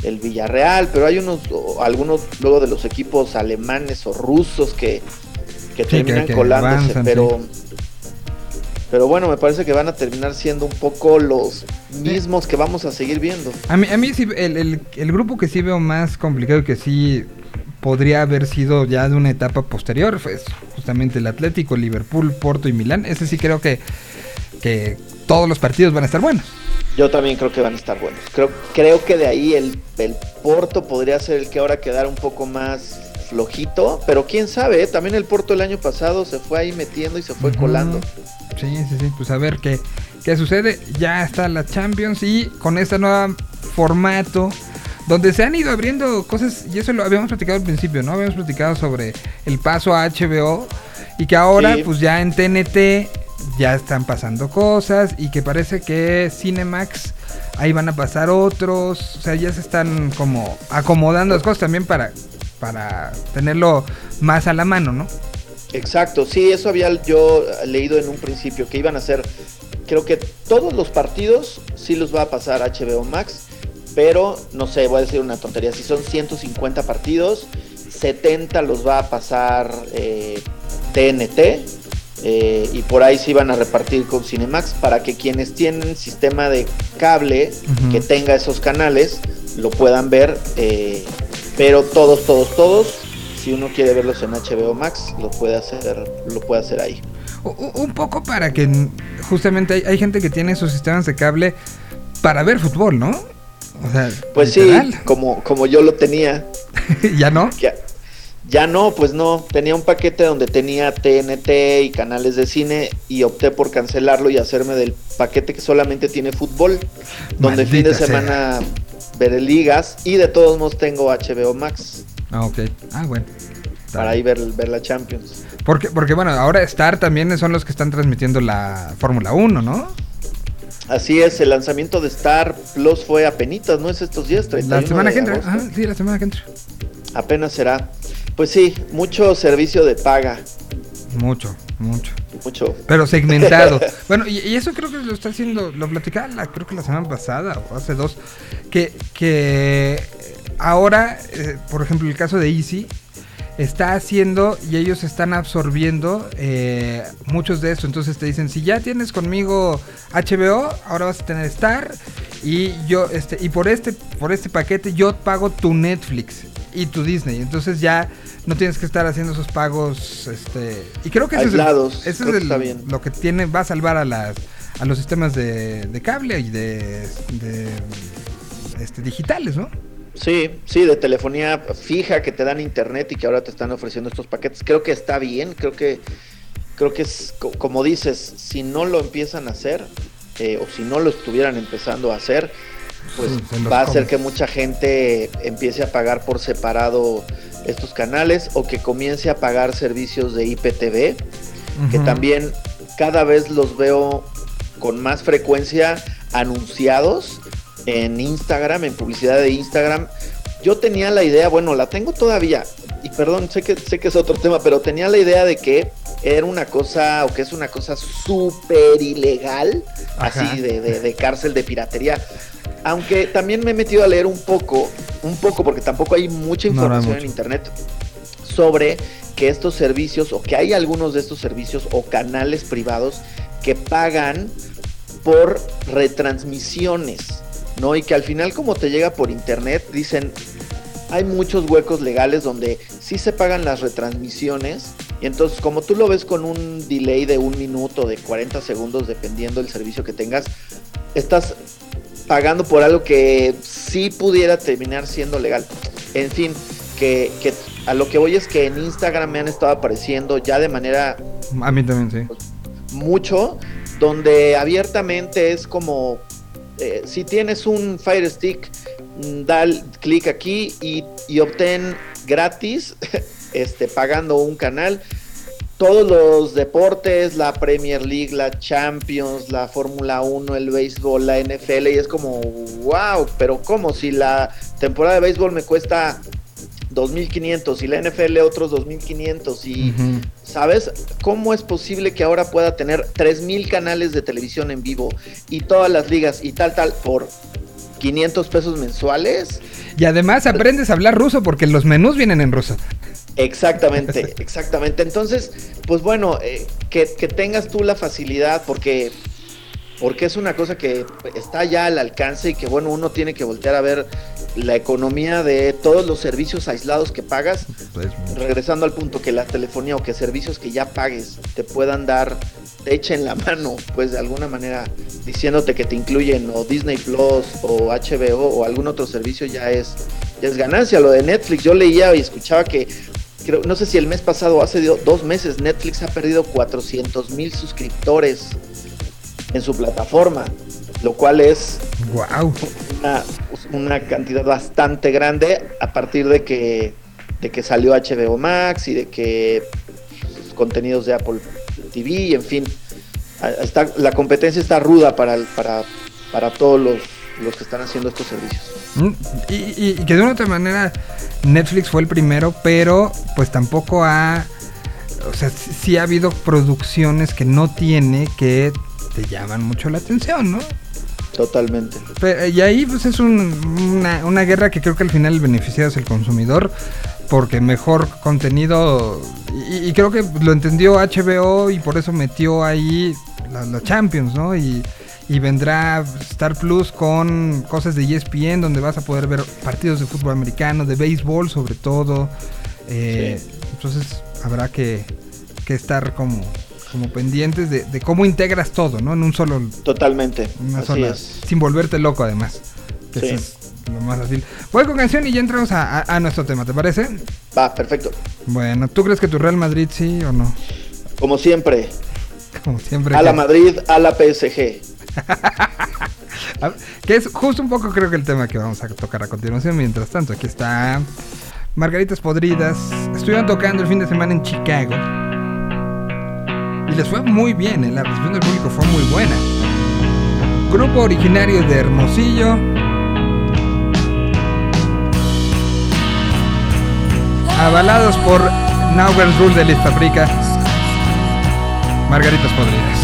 Speaker 4: el Villarreal, pero hay unos, algunos luego de los equipos alemanes o rusos que, que terminan
Speaker 1: que
Speaker 4: colándose,
Speaker 1: avanzan,
Speaker 4: pero. Pero bueno, me parece que van a terminar siendo un poco los mismos que vamos a seguir viendo.
Speaker 1: A mí, a mí sí, el, el- el grupo que sí veo más complicado y que sí podría haber sido ya de una etapa posterior fue justamente el Atlético, Liverpool, Porto y Milán. Ese sí creo que, que todos los partidos van a estar buenos.
Speaker 4: Yo también creo que van a estar buenos. Creo, creo que de ahí el, el Porto podría ser el que ahora quedara un poco más flojito, pero quién sabe, ¿eh? también el Porto el año pasado se fue ahí metiendo y se fue colando.
Speaker 1: Sí, sí, sí, pues a ver qué, qué sucede. Ya está la Champions y con este nuevo formato donde se han ido abriendo cosas, y eso lo habíamos platicado al principio, ¿no? Habíamos platicado sobre el paso a HBO y que ahora
Speaker 4: Sí.
Speaker 1: pues ya en TNT ya están pasando cosas y que parece que Cinemax ahí van a pasar otros, o sea, ya se están como acomodando las cosas también para para tenerlo más a la mano, ¿no?
Speaker 4: Exacto, sí, eso había yo leído en un principio, que iban a ser, creo que todos los partidos sí los va a pasar HBO Max, pero no sé, voy a decir una tontería, si son 150 partidos, 70 los va a pasar eh, TNT, eh, y por ahí sí van a repartir con Cinemax para que quienes tienen sistema de cable que tenga esos canales lo puedan ver, eh, pero todos, todos, todos, si uno quiere verlos en HBO Max, lo puede hacer, lo puede hacer ahí.
Speaker 1: Un poco para que justamente hay, hay gente que tiene sus sistemas de cable para ver fútbol, ¿no? O sea,
Speaker 4: Pues
Speaker 1: literal.
Speaker 4: sí, como, como yo lo tenía,
Speaker 1: ya no.
Speaker 4: ya, ya no, pues no, tenía un paquete donde tenía TNT y canales de cine y opté por cancelarlo y hacerme del paquete que solamente tiene fútbol, donde fin de
Speaker 1: sea.
Speaker 4: Semana veré ligas y de todos modos tengo HBO Max
Speaker 1: Ah, ok. Ah, bueno. Está
Speaker 4: para ahí ver, ver la Champions.
Speaker 1: Porque, porque bueno, ahora Star también son los que están transmitiendo la Fórmula 1, ¿no?
Speaker 4: Así es, el lanzamiento de Star Plus fue a penitas, ¿no es estos días?
Speaker 1: La
Speaker 4: 31
Speaker 1: semana
Speaker 4: de
Speaker 1: que entra. Ajá, sí, la semana que entra.
Speaker 4: Apenas será. Pues sí, mucho servicio de paga,
Speaker 1: Mucho, mucho.
Speaker 4: mucho.
Speaker 1: Pero segmentado. bueno, y, y eso creo que lo está haciendo, lo platicaba la, creo que la semana pasada o hace dos, que, que ahora, eh, por ejemplo, el caso de Easy, está haciendo y ellos están absorbiendo eh, muchos de eso. Entonces te dicen, si ya tienes conmigo HBO, ahora vas a tener Star y yo, este, y por este, por este paquete yo pago tu Netflix y tu Disney. Entonces ya no tienes que estar haciendo esos pagos, este, y creo que ese
Speaker 4: Aislados,
Speaker 1: es,
Speaker 4: creo
Speaker 1: es el- lo que tiene, va a salvar a las, a los sistemas de, de cable y de, de este, digitales, ¿no?
Speaker 4: Sí, sí, de telefonía fija que te dan internet y que ahora te están ofreciendo estos paquetes. Creo que está bien, creo que creo que es co- como dices, si no lo empiezan a hacer eh, o si no lo estuvieran empezando a hacer, pues
Speaker 1: Sí,
Speaker 4: va a hacer que mucha gente empiece a pagar por separado estos canales o que comience a pagar servicios de IPTV, que también cada vez los veo con más frecuencia anunciados en Instagram, en publicidad de Instagram. Yo tenía la idea, bueno, la tengo todavía, y perdón, sé que, sé que es otro tema, pero tenía la idea de que era una cosa, o que es una cosa súper ilegal,
Speaker 1: Ajá.
Speaker 4: así de, de- de cárcel de piratería. Aunque también me he metido a leer un poco, un poco, porque tampoco hay mucha
Speaker 1: No, no hay
Speaker 4: información en internet sobre que estos servicios, o que hay algunos de estos servicios o canales privados que pagan por retransmisiones, ¿no? Y que al final como te llega por internet, dicen, hay muchos huecos legales donde sí se pagan las retransmisiones y entonces como tú lo ves con un delay de un minuto, de 40 segundos, dependiendo del servicio que tengas, estás pagando por algo que sí pudiera terminar siendo legal. En fin, que, que a lo que voy es que en Instagram me han estado apareciendo ya de manera
Speaker 1: A mí también, sí.
Speaker 4: mucho, donde abiertamente es como, eh, si tienes un Fire Stick, mm, clic aquí y, obtén gratis, este, pagando un canal, todos los deportes, la Premier League, la Champions, la Fórmula 1, el béisbol, la NFL, y es como, wow, pero ¿cómo? Si la temporada de béisbol me cuesta 2.500 y la NFL otros 2.500 y... ¿Sabes? ¿Cómo es posible que ahora pueda tener 3.000 canales de televisión en vivo y todas las ligas y tal, tal, por 500 pesos mensuales?
Speaker 1: Y además aprendes a hablar ruso porque los menús vienen en ruso.
Speaker 4: Exactamente, exactamente. Entonces, pues bueno, eh, que, que tengas tú la facilidad porque, porque es una cosa que está ya al alcance y que bueno, uno tiene que voltear a ver la economía de todos los servicios aislados que pagas
Speaker 1: Pues,
Speaker 4: regresando al punto que la telefonía o que servicios que ya pagues te puedan dar, te echen la mano, pues de alguna manera diciéndote que te incluyen o Disney Plus o HBO o algún otro servicio ya es, ya es ganancia. Lo de Netflix, yo leía y escuchaba que, creo, no sé si el mes pasado o hace do- dos meses, Netflix ha perdido 400 mil suscriptores en su plataforma, lo cual es
Speaker 1: wow.
Speaker 4: una, una cantidad bastante grande a partir de que, de que salió HBO Max y de que pues, contenidos de Apple TV, en fin. Está, la competencia está ruda para, para, para todos los, los que están haciendo estos servicios.
Speaker 1: Mm, Y, y- y que de una otra manera Netflix fue el primero, pero pues tampoco ha... O sea, sí, sí ha habido producciones que no tiene que te llaman mucho la atención, ¿no?
Speaker 4: Totalmente.
Speaker 1: Y ahí pues es un- una, una guerra que creo que al final el beneficiado es el consumidor. Porque mejor contenido. Y, y creo que lo entendió HBO y por eso metió ahí la Champions, ¿no? Y, y vendrá Star Plus con cosas de ESPN donde vas a poder ver partidos de fútbol americano, de béisbol sobre todo. Eh, Entonces habrá que, que estar como, como pendientes de, de cómo integras todo, ¿no? En un solo
Speaker 4: Totalmente.
Speaker 1: una
Speaker 4: Así
Speaker 1: sola,
Speaker 4: es.
Speaker 1: sin volverte loco además. Que
Speaker 4: Sí.
Speaker 1: eso es lo más fácil. Voy con canción y ya entramos a, a- a nuestro tema, ¿te parece?
Speaker 4: Va, perfecto.
Speaker 1: Bueno, ¿tú crees que tu Real Madrid sí o no?
Speaker 4: Como siempre,
Speaker 1: Como siempre.
Speaker 4: a la Madrid, a la PSG.
Speaker 1: que es justo un poco creo que el tema que vamos a tocar a continuación. Mientras tanto, aquí está Margaritas Podridas. Estuvieron tocando el fin de semana en Chicago. Y les fue muy bien, ¿eh? la recepción del público fue muy buena. Grupo originario de Hermosillo. Avalados por Nauer Rule de Liz Fabrica. Margaritas Podridas.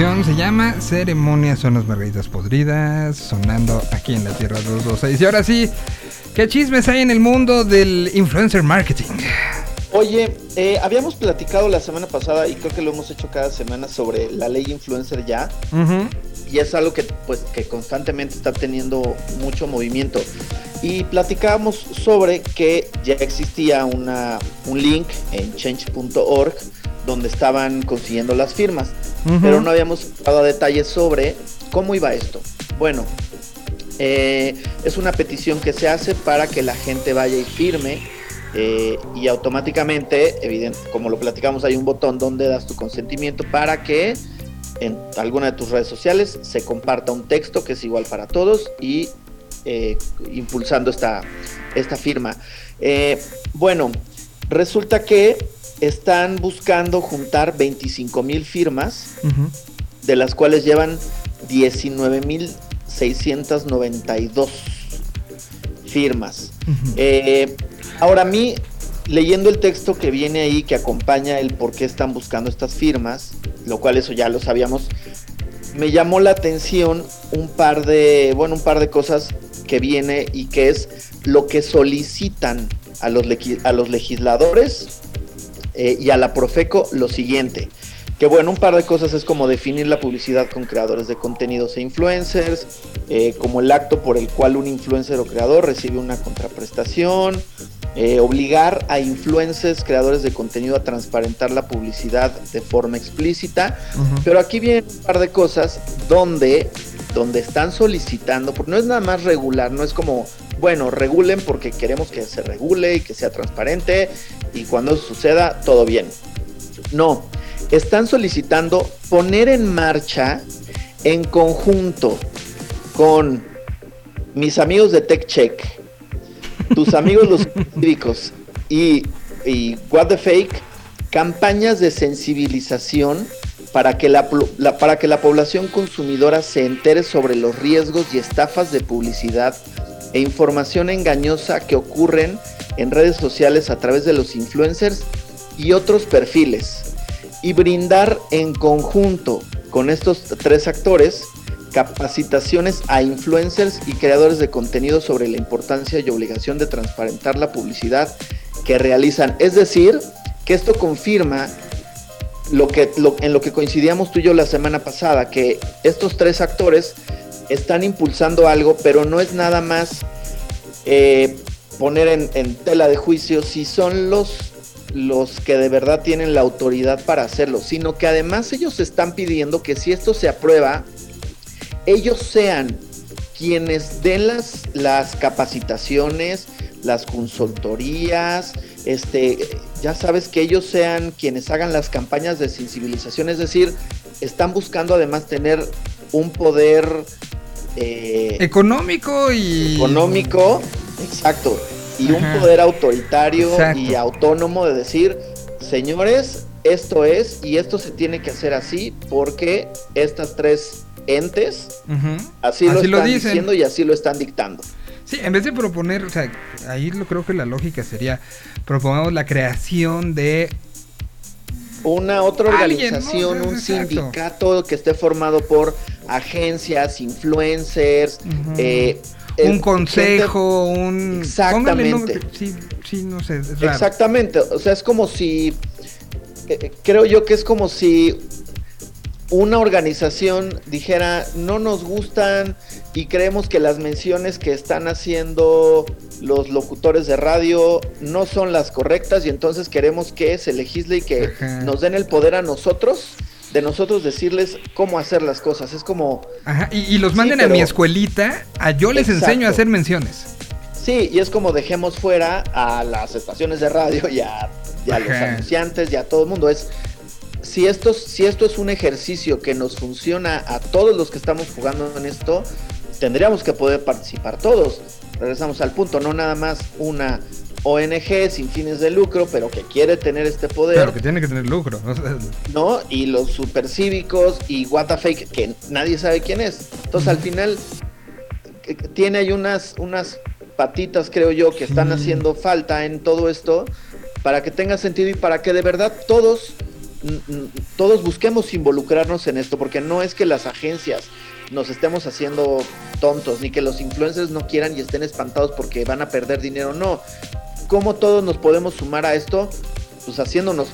Speaker 1: Canción se llama Ceremonias son las margaritas podridas, sonando aquí en la Tierra 226. Y ahora sí, ¿qué chismes hay en el mundo del influencer marketing?
Speaker 4: Oye, eh, habíamos platicado la semana pasada y creo que lo hemos hecho cada semana sobre la ley influencer ya. Y es algo que pues que constantemente está teniendo mucho movimiento. Y platicábamos sobre que ya existía una, un link en change.org donde estaban consiguiendo las firmas, pero no habíamos dado detalles sobre cómo iba esto. Bueno, eh, es una petición que se hace para que la gente vaya y firme eh, y automáticamente, evidente, como lo platicamos, hay un botón donde das tu consentimiento para que en alguna de tus redes sociales se comparta un texto que es igual para todos y eh, impulsando esta, esta firma. bueno, resulta que están buscando juntar 25 mil firmas, de las cuales llevan 19 mil 692 firmas. Eh, ahora a mí, leyendo el texto que viene ahí, que acompaña el por qué están buscando estas firmas, lo cual eso ya lo sabíamos, me llamó la atención un par de, bueno, un par de cosas que viene y que es lo que solicitan a los, a los legisladores eh, y a la Profeco lo siguiente. Que bueno, un par de cosas es como definir la publicidad con creadores de contenidos e influencers, eh, como el acto por el cual un influencer o creador recibe una contraprestación, eh, obligar a influencers, creadores de contenido a transparentar la publicidad de forma explícita. Pero aquí vienen un par de cosas donde, donde están solicitando, porque no es nada más regular, no es como, bueno, regulen porque queremos que se regule y que sea transparente y cuando eso suceda, todo bien. No, están solicitando poner en marcha en conjunto con mis amigos de TechCheck, tus amigos los cívicos y, y What the Fake, campañas de sensibilización para que la, para que la población consumidora se entere sobre los riesgos y estafas de publicidad e información engañosa que ocurren en redes sociales a través de los influencers y otros perfiles y brindar en conjunto con estos tres actores capacitaciones a influencers y creadores de contenido sobre la importancia y obligación de transparentar la publicidad que realizan. Es decir, que esto confirma lo que, en lo que coincidíamos tú y yo la semana pasada, que estos tres actores están impulsando algo, pero no es nada más eh, poner en, tela de juicio si son los, los que de verdad tienen la autoridad para hacerlo, sino que además ellos están pidiendo que si esto se aprueba, ellos sean quienes den las, las capacitaciones, las consultorías, este, ya sabes que ellos sean quienes hagan las campañas de sensibilización, es decir, están buscando además tener un poder
Speaker 1: eh, económico y
Speaker 4: económico Exacto. Y un poder autoritario y autónomo de decir, señores, esto es y esto se tiene que hacer así porque estas tres entes así, lo están diciendo y así lo están dictando.
Speaker 1: Sí, en vez de proponer, o sea, ahí lo creo que la lógica sería, propongamos la creación de
Speaker 4: una otra organización, un sindicato que esté formado por agencias, influencers,
Speaker 1: eh, un consejo, un...
Speaker 4: Exactamente.
Speaker 1: Sí, sí, no sé.
Speaker 4: Exactamente, o sea, es como si, eh, creo yo que es como si una organización dijera, no nos gustan y creemos que las menciones que están haciendo los locutores de radio no son las correctas y entonces queremos que se legisle y que nos den el poder a nosotros de nosotros decirles cómo hacer las cosas. Es como...
Speaker 1: Ajá, y, los manden a mi escuelita, a yo les enseño a hacer menciones.
Speaker 4: Sí, y es como dejemos fuera a las estaciones de radio y a, los anunciantes y a todo el mundo. Es, si, esto, si esto es un ejercicio que nos funciona a todos los que estamos jugando en esto, tendríamos que poder participar todos. Regresamos al punto, no nada más una ONG sin fines de lucro, pero que quiere tener este poder. Pero
Speaker 1: que tiene que tener lucro.
Speaker 4: ¿No? Y los supercívicos y Fake, que nadie sabe quién es. Entonces al final tiene ahí unas, unas patitas, creo yo, que están haciendo falta en todo esto para que tenga sentido y para que de verdad todos todos busquemos involucrarnos en esto, porque no es que las agencias nos estemos haciendo tontos, ni que los influencers no quieran y estén espantados porque van a perder dinero, no. ¿Cómo todos nos podemos sumar a esto? Pues haciéndonos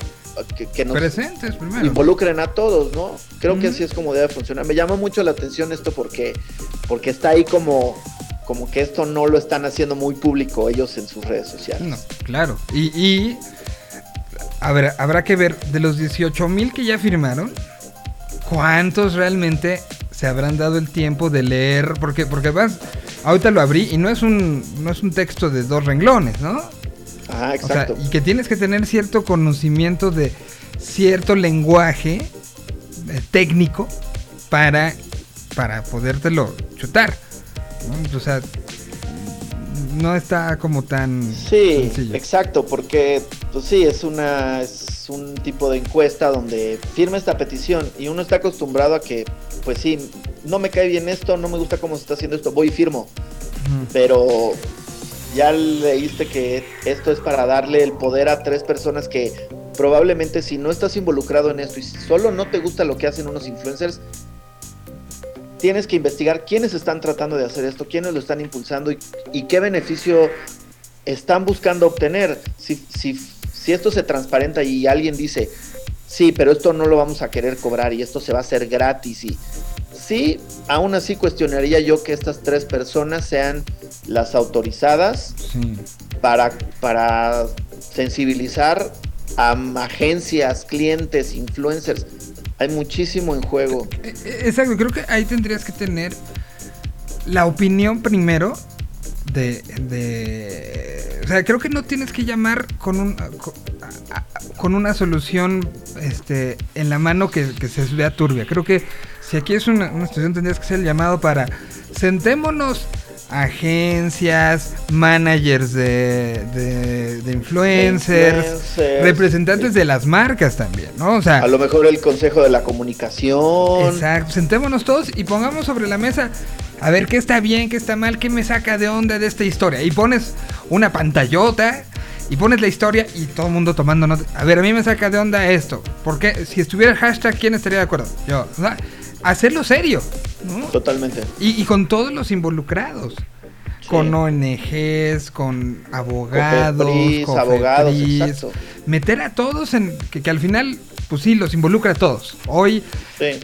Speaker 4: que, nos
Speaker 1: presentes primero.
Speaker 4: involucren a todos, ¿no? Creo que así es como debe funcionar. Me llama mucho la atención esto porque, porque está ahí como, como que esto no lo están haciendo muy público ellos en sus redes sociales. No,
Speaker 1: claro. Y, y a ver, habrá que ver de los 18 mil que ya firmaron, ¿cuántos realmente se habrán dado el tiempo de leer? Porque, porque vas, ahorita lo abrí y no es un, no es un texto de dos renglones, ¿no?
Speaker 4: Ah, exacto.
Speaker 1: y que tienes que tener cierto conocimiento de cierto lenguaje eh, técnico para, para podértelo chutar. O sea, no está como tan
Speaker 4: sí exacto porque pues sí es una es un tipo de encuesta donde firma esta petición y uno está acostumbrado a que pues sí no me cae bien esto no me gusta cómo se está haciendo esto voy y firmo. Pero ya leíste que esto es para darle el poder a tres personas que probablemente si no estás involucrado en esto y solo no te gusta lo que hacen unos influencers, tienes que investigar quiénes están tratando de hacer esto, quiénes lo están impulsando y, qué beneficio están buscando obtener. Si, si, si esto se transparenta y alguien dice, sí, pero esto no lo vamos a querer cobrar y esto se va a hacer gratis y sí, aún así cuestionaría yo que estas tres personas sean las autorizadas para, para sensibilizar a agencias, clientes, influencers. Hay muchísimo en juego.
Speaker 1: Eh, eh, exacto, creo que ahí tendrías que tener la opinión primero de, de o sea, creo que no tienes que llamar con un con, una solución este en la mano que, que se vea turbia. Creo que si aquí es una, situación, tendrías que ser el llamado para sentémonos agencias, managers de, de, influencers, representantes de las marcas también, ¿no? O
Speaker 4: sea, a lo mejor el consejo de la comunicación.
Speaker 1: Exacto, sentémonos todos y pongamos sobre la mesa a ver qué está bien, qué está mal, qué me saca de onda de esta historia. Y pones una pantallota y pones la historia y todo el mundo tomando nota. A ver, a mí me saca de onda esto. Porque si estuviera el hashtag, ¿quién estaría de acuerdo? Yo, ¿verdad? Hacerlo serio.
Speaker 4: Totalmente.
Speaker 1: Y, con todos los involucrados. Con ONGs, con abogados,
Speaker 4: abogados,
Speaker 1: meter a todos en que, al final, pues sí, los involucra a todos. Hoy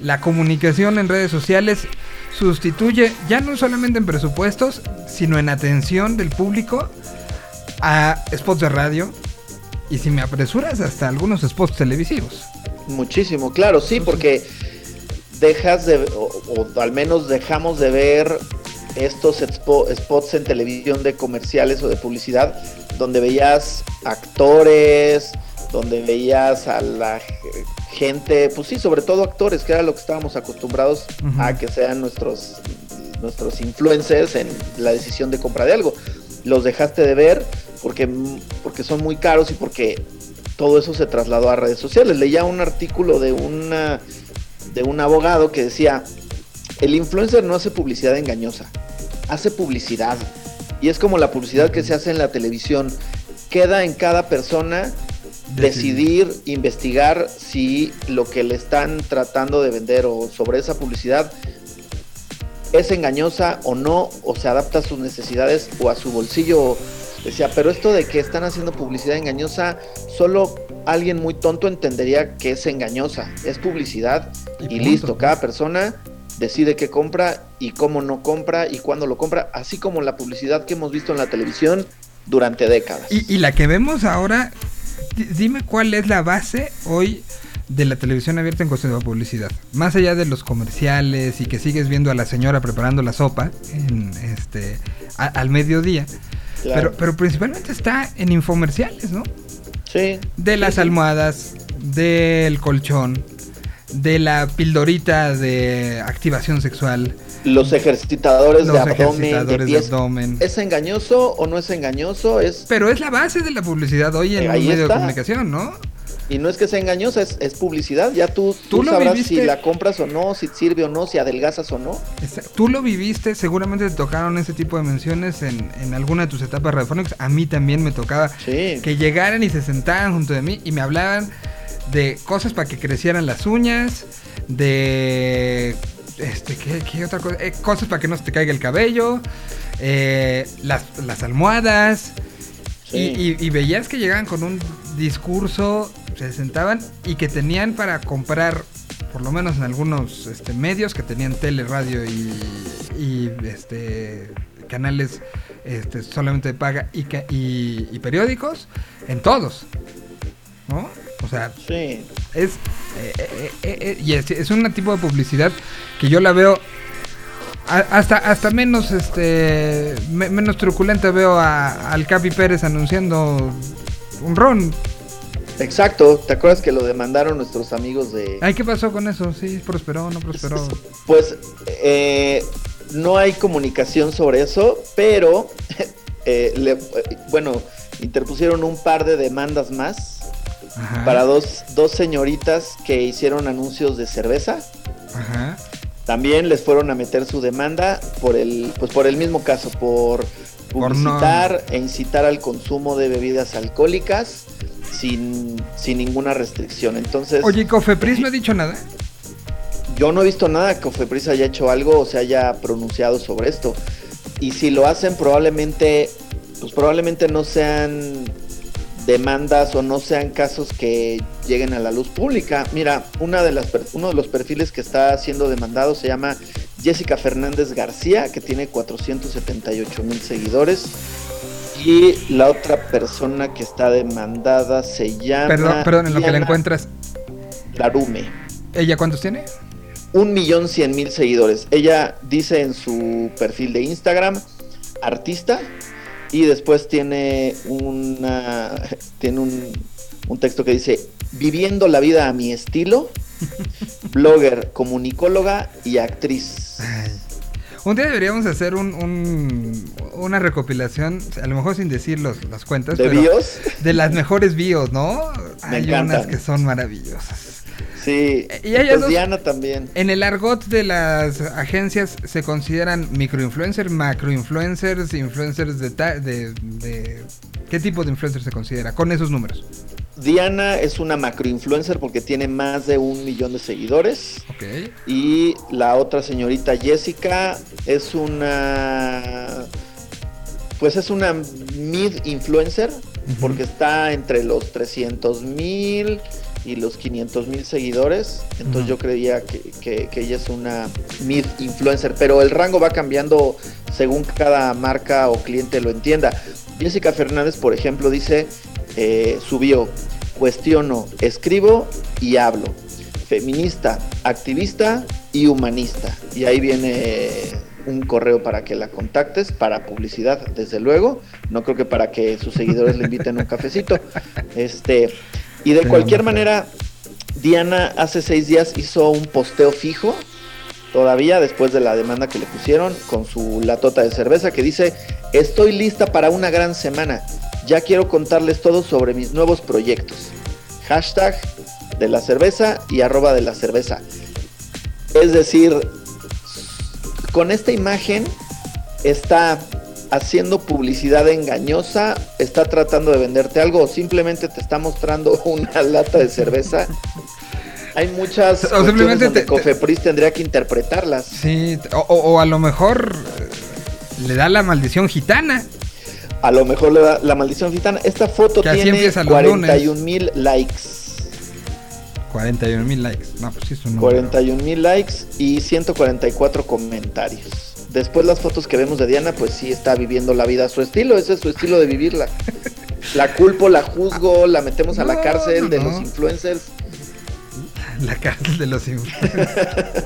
Speaker 1: la comunicación en redes sociales sustituye ya no solamente en presupuestos, sino en atención del público a spots de radio y si me apresuras hasta algunos spots televisivos.
Speaker 4: Muchísimo, claro, sí, porque dejas de, o, al menos dejamos de ver estos spots en televisión de comerciales o de publicidad, donde veías actores, donde veías a la gente, pues sí, sobre todo actores, que era lo que estábamos acostumbrados a que sean nuestros, nuestros influencers en la decisión de compra de algo. Los dejaste de ver porque, porque son muy caros y porque todo eso se trasladó a redes sociales. Leía un artículo de una de un abogado que decía, el influencer no hace publicidad engañosa, hace publicidad. Y es como la publicidad que se hace en la televisión. Queda en cada persona decidir, investigar si lo que le están tratando de vender o sobre esa publicidad es engañosa o no, o se adapta a sus necesidades o a su bolsillo. Decía, pero esto de que están haciendo publicidad engañosa, solo alguien muy tonto entendería que es engañosa. Es publicidad y, listo. Cada persona decide qué compra y cómo no compra y cuándo lo compra, así como la publicidad que hemos visto en la televisión durante décadas.
Speaker 1: Y, la que vemos ahora, dime cuál es la base hoy de la televisión abierta en cuestión de publicidad. Más allá de los comerciales y que sigues viendo a la señora preparando la sopa en este al mediodía. Pero, pero principalmente está en infomerciales, ¿no? De las almohadas, del colchón, de la pildorita de activación sexual.
Speaker 4: Los ejercitadores, de, abdomen, ¿Es engañoso o no es engañoso? Es...
Speaker 1: Pero es la base de la publicidad hoy en un medio de comunicación, ¿no?
Speaker 4: Y no es que sea engañosa, es, publicidad. Ya tú, tú, sabrás si la compras o no, si sirve o no, si adelgazas o no.
Speaker 1: Tú lo viviste, seguramente te tocaron ese tipo de menciones en, en alguna de tus etapas radiofónicas. A mí también me tocaba que llegaran y se sentaran junto de mí y me hablaban de cosas para que crecieran las uñas, de este, ¿qué, qué otra cosa? Eh, cosas para que no se te caiga el cabello, eh, las, las almohadas.
Speaker 4: Sí.
Speaker 1: Y, y- y veías que llegaban con un discurso, se sentaban y que tenían para comprar, por lo menos en algunos este, medios que tenían tele, radio y, y, este, canales este, solamente de paga y, y, y periódicos, en todos. ¿No? O sea,
Speaker 4: Sí.
Speaker 1: es, eh, eh, eh, eh, y es, es un tipo de publicidad que yo la veo a- hasta hasta menos este me- menos truculenta veo a, al Capi Pérez anunciando un ron.
Speaker 4: Exacto. ¿Te acuerdas que lo demandaron nuestros amigos de...
Speaker 1: Ay, ¿qué pasó con eso? Sí, prosperó, no prosperó.
Speaker 4: Pues eh, no hay comunicación sobre eso, pero eh, le- eh, bueno, interpusieron un par de demandas más
Speaker 1: Ajá.
Speaker 4: para dos, dos señoritas que hicieron anuncios de cerveza.
Speaker 1: Ajá.
Speaker 4: También les fueron a meter su demanda por el, pues por el mismo caso, por publicitar e incitar al consumo de bebidas alcohólicas sin, sin ninguna restricción. Entonces,
Speaker 1: Oye, ¿y Cofepris no ha dicho nada?
Speaker 4: yo no he visto nada que Cofepris haya hecho algo o se haya pronunciado sobre esto. Y si lo hacen, probablemente, pues probablemente no sean demandas o no sean casos que lleguen a la luz pública. Mira, una de las uno de los perfiles que está siendo demandado se llama Jessica Fernández García, que tiene 478 mil seguidores. Y la otra persona que está demandada se llama.
Speaker 1: Perdón, perdón, en lo que la encuentras.
Speaker 4: Larume.
Speaker 1: ¿Ella cuántos tiene?
Speaker 4: un millón cien mil seguidores. Ella dice en su perfil de Instagram, artista, y después tiene una tiene un, un texto que dice viviendo la vida a mi estilo, blogger, comunicóloga y actriz.
Speaker 1: Ay. Un día deberíamos hacer un, un- una recopilación, a lo mejor sin decir los, las cuentas,
Speaker 4: ¿De
Speaker 1: pero
Speaker 4: bios?
Speaker 1: de las mejores bios, ¿no?
Speaker 4: Me
Speaker 1: Hay
Speaker 4: encantan.
Speaker 1: unas que son maravillosas.
Speaker 4: Sí.
Speaker 1: Y hay
Speaker 4: pues Diana también.
Speaker 1: En el argot de las agencias se consideran microinfluencers, macroinfluencers, influencers de, ta- de, de- ¿Qué tipo de influencer se considera? Con esos números.
Speaker 4: Diana es una macroinfluencer porque tiene más de un millón de seguidores.
Speaker 1: Ok.
Speaker 4: Y la otra señorita Jessica es una. Pues es una mid influencer, porque está entre los 300 mil y los 500 mil seguidores. Entonces yo creía que, que- que ella es una mid influencer, pero el rango va cambiando según cada marca o cliente lo entienda. Jessica Fernández, por ejemplo, dice, eh, subió, cuestiono, escribo y hablo. Feminista, activista y humanista. Y ahí viene un correo para que la contactes, para publicidad, desde luego. No creo que para que sus seguidores le inviten un cafecito. Este, y de cualquier manera, Diana hace seis días hizo un posteo fijo, todavía después de la demanda que le pusieron, con su latota de cerveza que dice, estoy lista para una gran semana. Ya quiero contarles todo sobre mis nuevos proyectos. Hashtag de la cerveza y arroba de la cerveza. Es decir, con esta imagen está haciendo publicidad engañosa, está tratando de venderte algo o simplemente te está mostrando una lata de cerveza. Hay muchas
Speaker 1: O
Speaker 4: cuestiones
Speaker 1: simplemente
Speaker 4: donde
Speaker 1: te- te-
Speaker 4: Cofepris tendría que interpretarlas.
Speaker 1: Sí, o, a lo mejor eh, le da la maldición gitana.
Speaker 4: A lo mejor le da la maldición gitana. Esta foto
Speaker 1: Que
Speaker 4: tiene
Speaker 1: empiezan los
Speaker 4: 41 mil likes.
Speaker 1: 41 mil likes. No, pues sí es un número.
Speaker 4: 41 mil likes y 144 comentarios. Después las fotos que vemos de Diana, pues sí está viviendo la vida a su estilo, ese es su estilo de vivirla. La culpo, la juzgo, la metemos a la cárcel de
Speaker 1: no.
Speaker 4: los influencers.
Speaker 1: La cárcel de los influencers.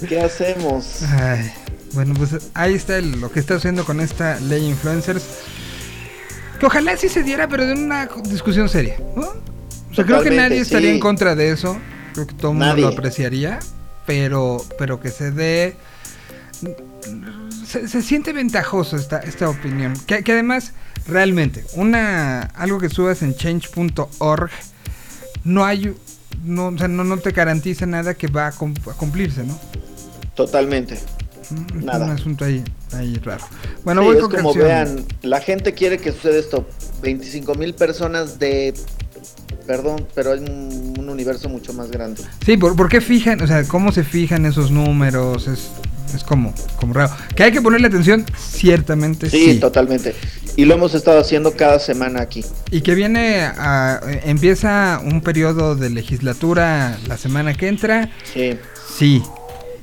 Speaker 4: ¿Qué hacemos?
Speaker 1: Ay, bueno, pues ahí está el- lo que está haciendo con esta ley influencers. Que ojalá sí se diera, pero de una discusión seria. ¿no? O sea, creo que nadie estaría
Speaker 4: sí.
Speaker 1: en contra de eso. Creo que todo el mundo lo apreciaría. Pero, pero que se dé. Se, se siente ventajoso esta, esta opinión. Que, que además, realmente, una algo que subas en change.org no hay. No, o sea, no, no te garantiza nada que va a, cum- a cumplirse, ¿no?
Speaker 4: Totalmente.
Speaker 1: Mm, Es
Speaker 4: Nada.
Speaker 1: un asunto ahí, ahí raro. Bueno,
Speaker 4: Sí,
Speaker 1: voy
Speaker 4: es
Speaker 1: con
Speaker 4: como vean, la gente quiere que suceda esto. 25 mil personas de perdón, pero hay un, un universo mucho más grande.
Speaker 1: Sí, ¿por, por qué fijan? O sea, ¿cómo se fijan esos números? Es, es como, como raro. ¿Que hay que ponerle atención? Ciertamente
Speaker 4: Sí,
Speaker 1: sí.
Speaker 4: totalmente. Y lo hemos estado haciendo cada semana aquí.
Speaker 1: Y que viene a... Empieza un periodo de legislatura la semana que entra.
Speaker 4: Sí.
Speaker 1: Sí.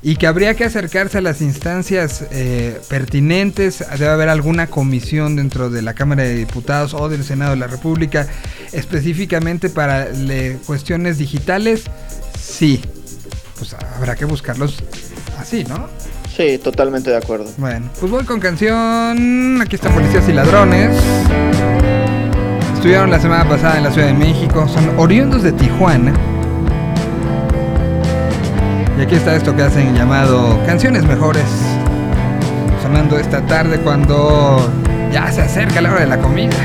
Speaker 1: Y que habría que acercarse a las instancias eh, pertinentes. Debe haber alguna comisión dentro de la Cámara de Diputados o del Senado de la República específicamente para le- cuestiones digitales. Sí. Pues habrá que buscarlos así, ¿no?
Speaker 4: Sí, totalmente de acuerdo.
Speaker 1: Bueno, pues voy con canción. Aquí están Policías y Ladrones. Estuvieron la semana pasada en la Ciudad de México. Son oriundos de Tijuana. Y aquí está esto que hacen llamado Canciones Mejores. Sonando esta tarde cuando ya se acerca la hora de la comida.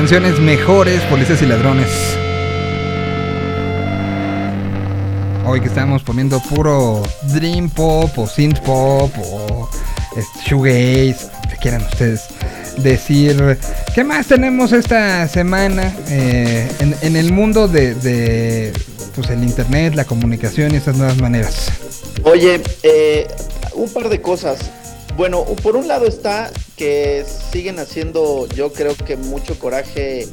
Speaker 3: Canciones mejores,
Speaker 1: policías y ladrones. Hoy que estamos poniendo puro Dream Pop o Synth Pop o este, Shoegaze, que quieran ustedes decir. ¿Qué más tenemos esta semana eh, en, el mundo de, pues, el internet, la comunicación y estas nuevas maneras?
Speaker 4: Oye, eh, un par de cosas. Bueno, por un lado está que siguen haciendo, yo creo que mucho coraje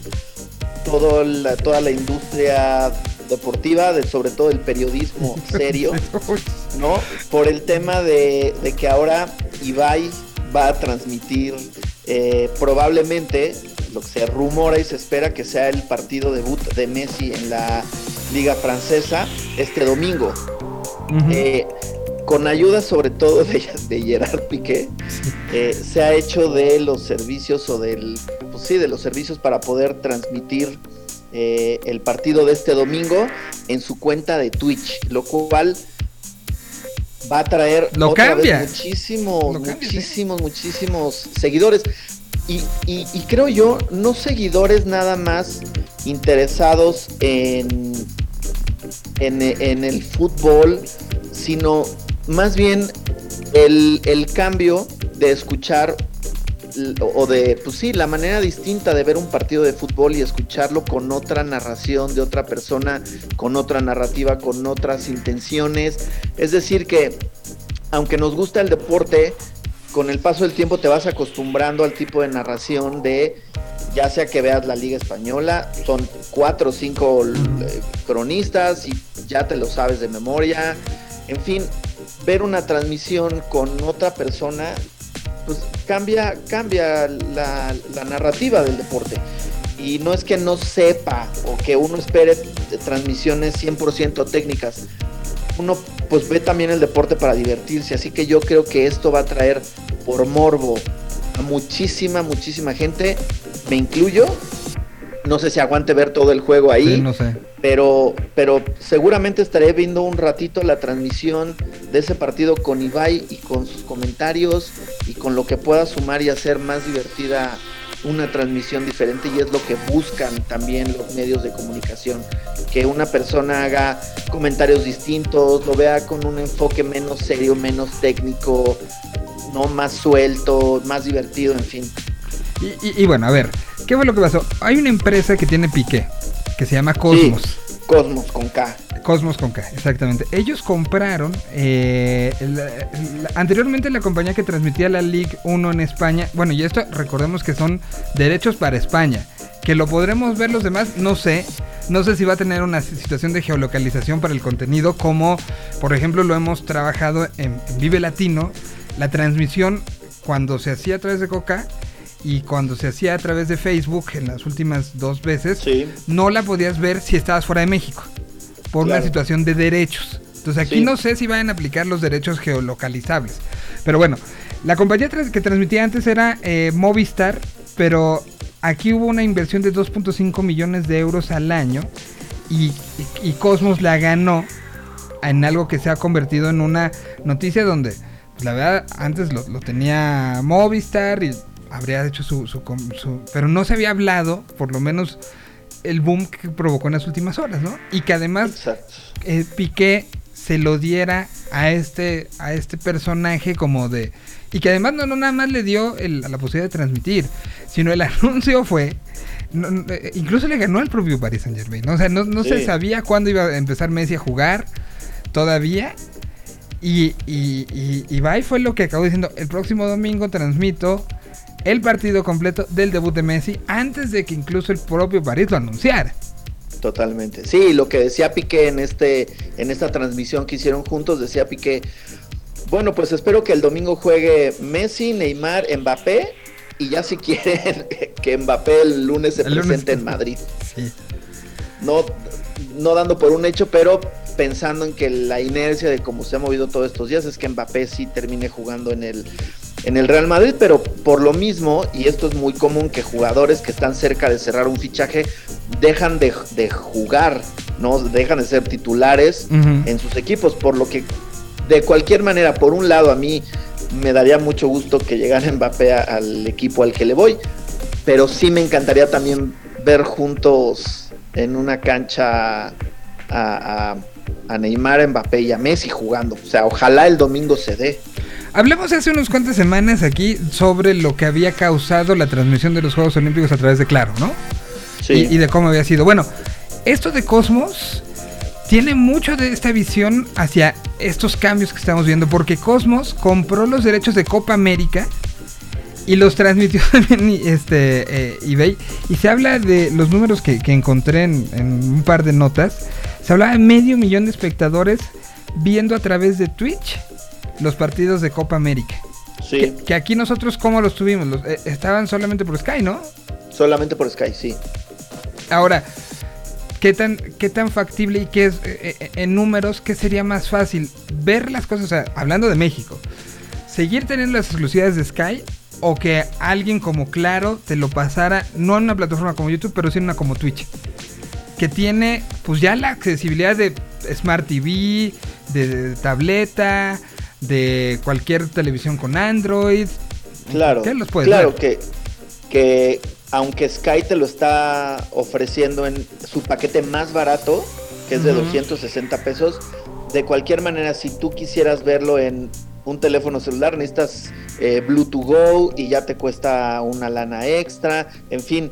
Speaker 4: todo la- toda la industria deportiva, de, sobre todo el periodismo serio, ¿no? Por el tema de, de que ahora Ibai va a transmitir eh, probablemente lo que se rumora y se espera que sea el partido debut de Messi en la Liga Francesa este domingo. Eh, con ayuda sobre todo de, de Gerard Piqué, eh, se ha hecho de los servicios o del, pues sí, de los servicios para poder transmitir eh, el partido de este domingo en su cuenta de Twitch, lo cual va a traer
Speaker 1: Lo
Speaker 4: otra vez muchísimos,
Speaker 1: Lo
Speaker 4: muchísimos, muchísimos seguidores. Y, y- y creo yo, no seguidores nada más interesados en, en, en el fútbol, sino más bien el, el cambio de escuchar o de, pues sí, la manera distinta de ver un partido de fútbol y escucharlo con otra narración de otra persona, con otra narrativa, con otras intenciones. Es decir, que aunque nos gusta el deporte, con el paso del tiempo te vas acostumbrando al tipo de narración de, ya sea que veas la Liga Española, son cuatro o cinco eh, cronistas y ya te lo sabes de memoria. En fin, ver una transmisión con otra persona, pues cambia, cambia la, narrativa del deporte. Y no es que no sepa o que uno espere transmisiones 100% técnicas. Uno pues ve también el deporte para divertirse. Así que yo creo que esto va a traer por morbo a muchísima, muchísima gente. Me incluyo. No sé si aguante ver todo el juego ahí
Speaker 1: Sí, no sé.
Speaker 4: pero, pero seguramente estaré viendo un ratito la transmisión de ese partido con Ibai y con sus comentarios y con lo que pueda sumar y hacer más divertida una transmisión diferente y es lo que buscan también los medios de comunicación, que una persona haga comentarios distintos, lo vea con un enfoque menos serio, menos técnico, no más suelto, más divertido, en fin.
Speaker 1: Y, y- y bueno, a ver, ¿qué fue lo que pasó? Hay una empresa que tiene pique, que se llama Cosmos.
Speaker 4: Sí, Cosmos con K.
Speaker 1: Cosmos con K, exactamente. Ellos compraron, eh, anteriormente la compañía que transmitía la League 1 en España, bueno, y esto recordemos que son derechos para España, que lo podremos ver los demás, no sé, no sé si va a tener una situación de geolocalización para el contenido, como por ejemplo lo hemos trabajado en, en Vive Latino, la transmisión cuando se hacía a través de Coca y cuando se hacía a través de Facebook en las últimas dos veces,
Speaker 4: Sí.
Speaker 1: no la podías ver si estabas fuera de México por una situación de derechos. Entonces aquí
Speaker 4: Sí.
Speaker 1: no sé si van a aplicar los derechos geolocalizables. Pero bueno, la compañía que transmitía antes era eh, Movistar, pero aquí hubo una inversión de 2.5 millones de euros al año y, y- y Cosmos la ganó en algo que se ha convertido en una noticia donde, pues, la verdad, antes lo, lo tenía Movistar y habría hecho su, su Pero no se había hablado, por lo menos, el boom que provocó en las últimas horas, ¿no? Y que además eh, Piqué se lo diera a este, a este personaje como de... Y que además no, no nada más le dio el- la posibilidad de transmitir, sino el anuncio fue... no- eh, incluso le ganó al propio Paris Saint Germain. ¿no? O sea, no, no se sabía cuándo iba a empezar Messi a jugar todavía. Y, y, y Ibai fue lo que acabó diciendo. El próximo domingo transmito el partido completo del debut de Messi antes de que incluso el propio París lo anunciara.
Speaker 4: Totalmente. Sí, lo que decía Piqué en este en esta transmisión que hicieron juntos decía Piqué, bueno, pues espero que el domingo juegue Messi, Neymar, Mbappé y ya si quieren que Mbappé el lunes se
Speaker 1: El lunes.
Speaker 4: presente en Madrid.
Speaker 1: Sí.
Speaker 4: No no dando por un hecho, pero pensando en que la inercia de cómo se ha movido todos estos días es que Mbappé sí termine jugando en el en el Real Madrid, pero por lo mismo, y esto es muy común, que jugadores que están cerca de cerrar un fichaje dejan de, de jugar, ¿no? Dejan de ser titulares en sus equipos, por lo que de cualquier manera, por un lado a mí me daría mucho gusto que llegara Mbappé al equipo al que le voy, pero sí me encantaría también ver juntos en una cancha a, a- a Neymar, Mbappé y a Messi jugando. O sea, ojalá el domingo se dé.
Speaker 1: Hablamos hace unas cuantas semanas aquí sobre lo que había causado la transmisión de los Juegos Olímpicos a través de Claro, ¿no?
Speaker 4: Sí,
Speaker 1: Y, y de cómo había sido. Bueno, esto de Cosmos tiene mucho de esta visión hacia estos cambios que estamos viendo, porque Cosmos compró los derechos de Copa América y los transmitió también este, eh, eBay. Y se habla de los números que, que encontré en, en un par de notas. Se hablaba de medio millón de espectadores viendo a través de Twitch los partidos de Copa América.
Speaker 4: sí,
Speaker 1: Que, que aquí nosotros, ¿cómo los tuvimos? Los- eh, estaban solamente por Sky, ¿no?
Speaker 4: solamente por Sky, sí.
Speaker 1: Ahora, ¿qué tan, qué tan factible y qué es eh, eh, en números, qué sería más fácil? Ver las cosas, o sea, hablando de México, seguir teniendo las exclusividades de Sky o que alguien como Claro te lo pasara, no en una plataforma como YouTube, pero sí en una como Twitch. Que tiene pues ya la accesibilidad de Smart TV, de, de tableta, de cualquier televisión con Android.
Speaker 4: Claro,
Speaker 1: ¿Qué los puedes
Speaker 4: claro
Speaker 1: dar?
Speaker 4: que, que aunque Sky te lo está ofreciendo en su paquete más barato, que es de
Speaker 1: Ujú.
Speaker 4: 260 pesos, de cualquier manera, si tú quisieras verlo en un teléfono celular, necesitas eh, Bluetooth Go y ya te cuesta una lana extra, en fin,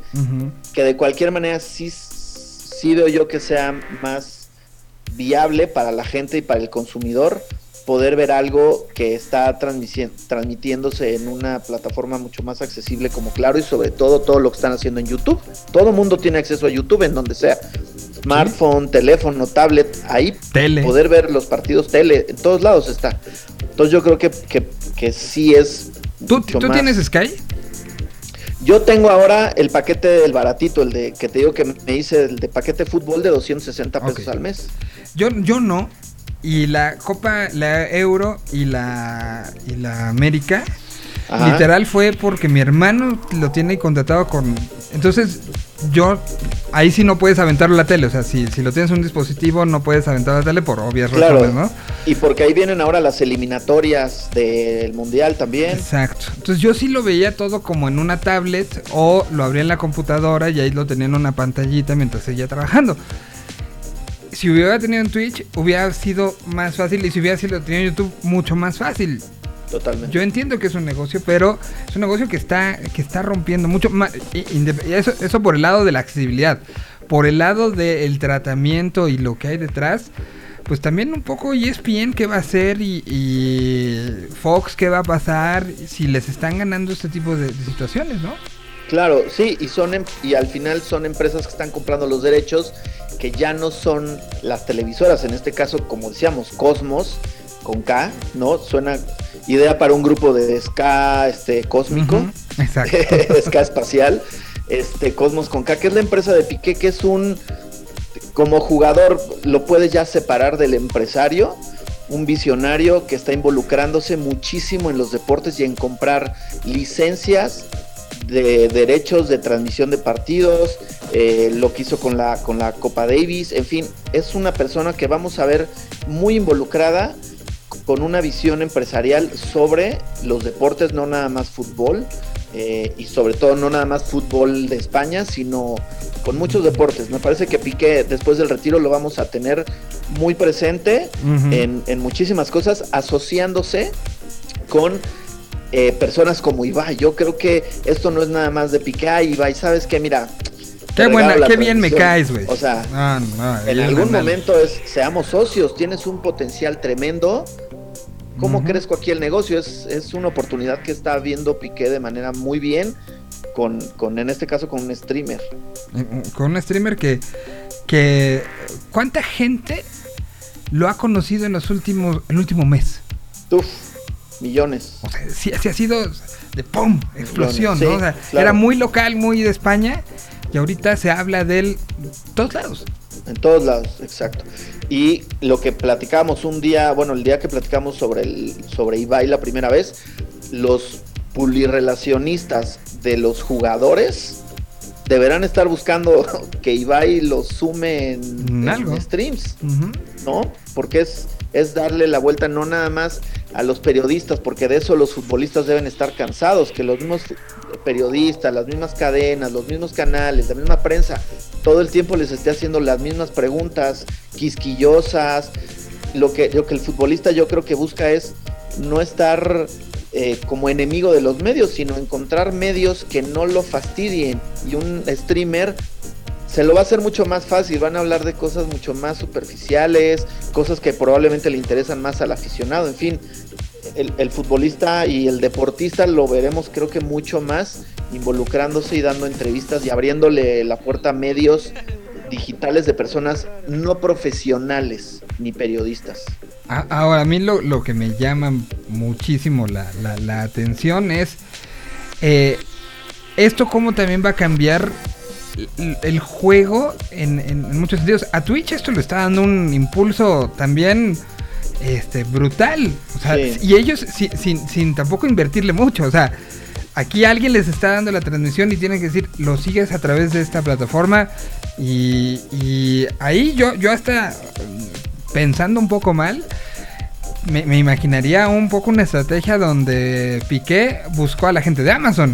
Speaker 4: que de cualquier manera sí, sí veo yo que sea más viable para la gente y para el consumidor poder ver algo que está transmitiéndose en una plataforma mucho más accesible como Claro y sobre todo todo lo que están haciendo en YouTube. Todo mundo tiene acceso a YouTube en donde sea. Smartphone, teléfono, tablet, ahí
Speaker 1: Tele.
Speaker 4: poder ver los partidos tele, en todos lados está. Entonces yo creo que, que, que sí es...
Speaker 1: ¿Tú, ¿tú tienes Sky?
Speaker 4: yo tengo ahora el paquete del baratito, el de que te digo que me hice el de paquete fútbol de 260 pesos al mes.
Speaker 1: Yo, yo no. Y la Copa, la Euro y la, y la América,
Speaker 4: Ajá.
Speaker 1: literal fue porque mi hermano lo tiene contratado con... Entonces, yo... Ahí sí no puedes aventarlo a la tele. O sea, si, si lo tienes en un dispositivo, no puedes aventarlo a la tele por obvias
Speaker 4: Claro.
Speaker 1: razones, ¿no?
Speaker 4: Y porque ahí vienen ahora las eliminatorias del mundial también.
Speaker 1: Exacto. Entonces yo sí lo veía todo como en una tablet o lo abría en la computadora y ahí lo tenía en una pantallita mientras seguía trabajando. Si hubiera tenido en Twitch, hubiera sido más fácil y si hubiera sido tenido en YouTube, mucho más fácil.
Speaker 4: Totalmente.
Speaker 1: Yo entiendo que es un negocio, pero es un negocio que está, que está rompiendo mucho más. Eso, eso por el lado de la accesibilidad. Por el lado del tratamiento y lo que hay detrás, pues también un poco ESPN qué va a hacer y, y Fox qué va a pasar si les están ganando este tipo de, de situaciones, ¿no?
Speaker 4: Claro, sí, y son em- y al final son empresas que están comprando los derechos que ya no son las televisoras, en este caso, como decíamos, Cosmos con K, ¿no? Suena idea para un grupo de ska este cósmico.
Speaker 1: Ujú, Exacto.
Speaker 4: ska espacial, este Cosmos con K, que es la empresa de Piqué, que es un como jugador lo puedes ya separar del empresario, un visionario que está involucrándose muchísimo en los deportes y en comprar licencias de derechos de transmisión de partidos, eh, lo que hizo con la, con la Copa Davis, en fin, es una persona que vamos a ver muy involucrada con una visión empresarial sobre los deportes, no nada más fútbol, eh, y sobre todo no nada más fútbol de España, sino con muchos deportes. Me parece que Piqué después del retiro lo vamos a tener muy presente en, en muchísimas cosas, asociándose con eh, personas como Ibai. Yo creo que esto no es nada más de Piqué, Ay, Ibai, ¿sabes qué? Mira.
Speaker 1: Qué buena, qué bien me caes, güey.
Speaker 4: O sea,
Speaker 1: No, no,
Speaker 4: en algún momento es, seamos socios, tienes un potencial tremendo. ¿Cómo
Speaker 1: Ujú.
Speaker 4: crezco aquí el negocio? Es, es una oportunidad que está viendo Piqué de manera muy bien, con, con en este caso con un streamer.
Speaker 1: Eh, Con un streamer que, que ¿cuánta gente lo ha conocido en los últimos, el último mes?
Speaker 4: Uf, millones.
Speaker 1: O sea, sí, sí ha sido de pum, explosión, ¿no? O sea,
Speaker 4: claro.
Speaker 1: era muy local, muy de España, y ahorita se habla de él en todos lados.
Speaker 4: En todos lados, exacto. Y lo que platicamos un día, bueno, el día que platicamos sobre el, sobre Ibai la primera vez, los pulirrelacionistas de los jugadores deberán estar buscando que Ibai los sume en,
Speaker 1: En
Speaker 4: en
Speaker 1: algo.
Speaker 4: streams. ¿no? Porque es, es darle la vuelta no nada más a los periodistas, porque de eso los futbolistas deben estar cansados, que los mismos periodistas, las mismas cadenas, los mismos canales, la misma prensa, todo el tiempo les esté haciendo las mismas preguntas quisquillosas. Lo que, lo que el futbolista yo creo que busca es no estar eh, como enemigo de los medios, sino encontrar medios que no lo fastidien. Y un streamer se lo va a hacer mucho más fácil, van a hablar de cosas mucho más superficiales, cosas que probablemente le interesan más al aficionado, en fin, el, futbolista y el deportista lo veremos creo que mucho más involucrándose y dando entrevistas y abriéndole la puerta a medios digitales de personas no profesionales ni periodistas.
Speaker 1: A- Ahora, a mí lo, lo que me llama muchísimo la, la- la atención es eh, esto cómo también va a cambiar el- juego en, en- en muchos sentidos. A Twitch esto le está dando un impulso también este brutal. O sea,
Speaker 4: Sí.
Speaker 1: y ellos sin, sin, sin tampoco invertirle mucho. O sea, aquí alguien les está dando la transmisión y tienen que decir, lo sigues a través de esta plataforma. Y, y ahí yo, yo hasta mm, pensando un poco mal. Me, me imaginaría un poco una estrategia donde Piqué buscó a la gente de Amazon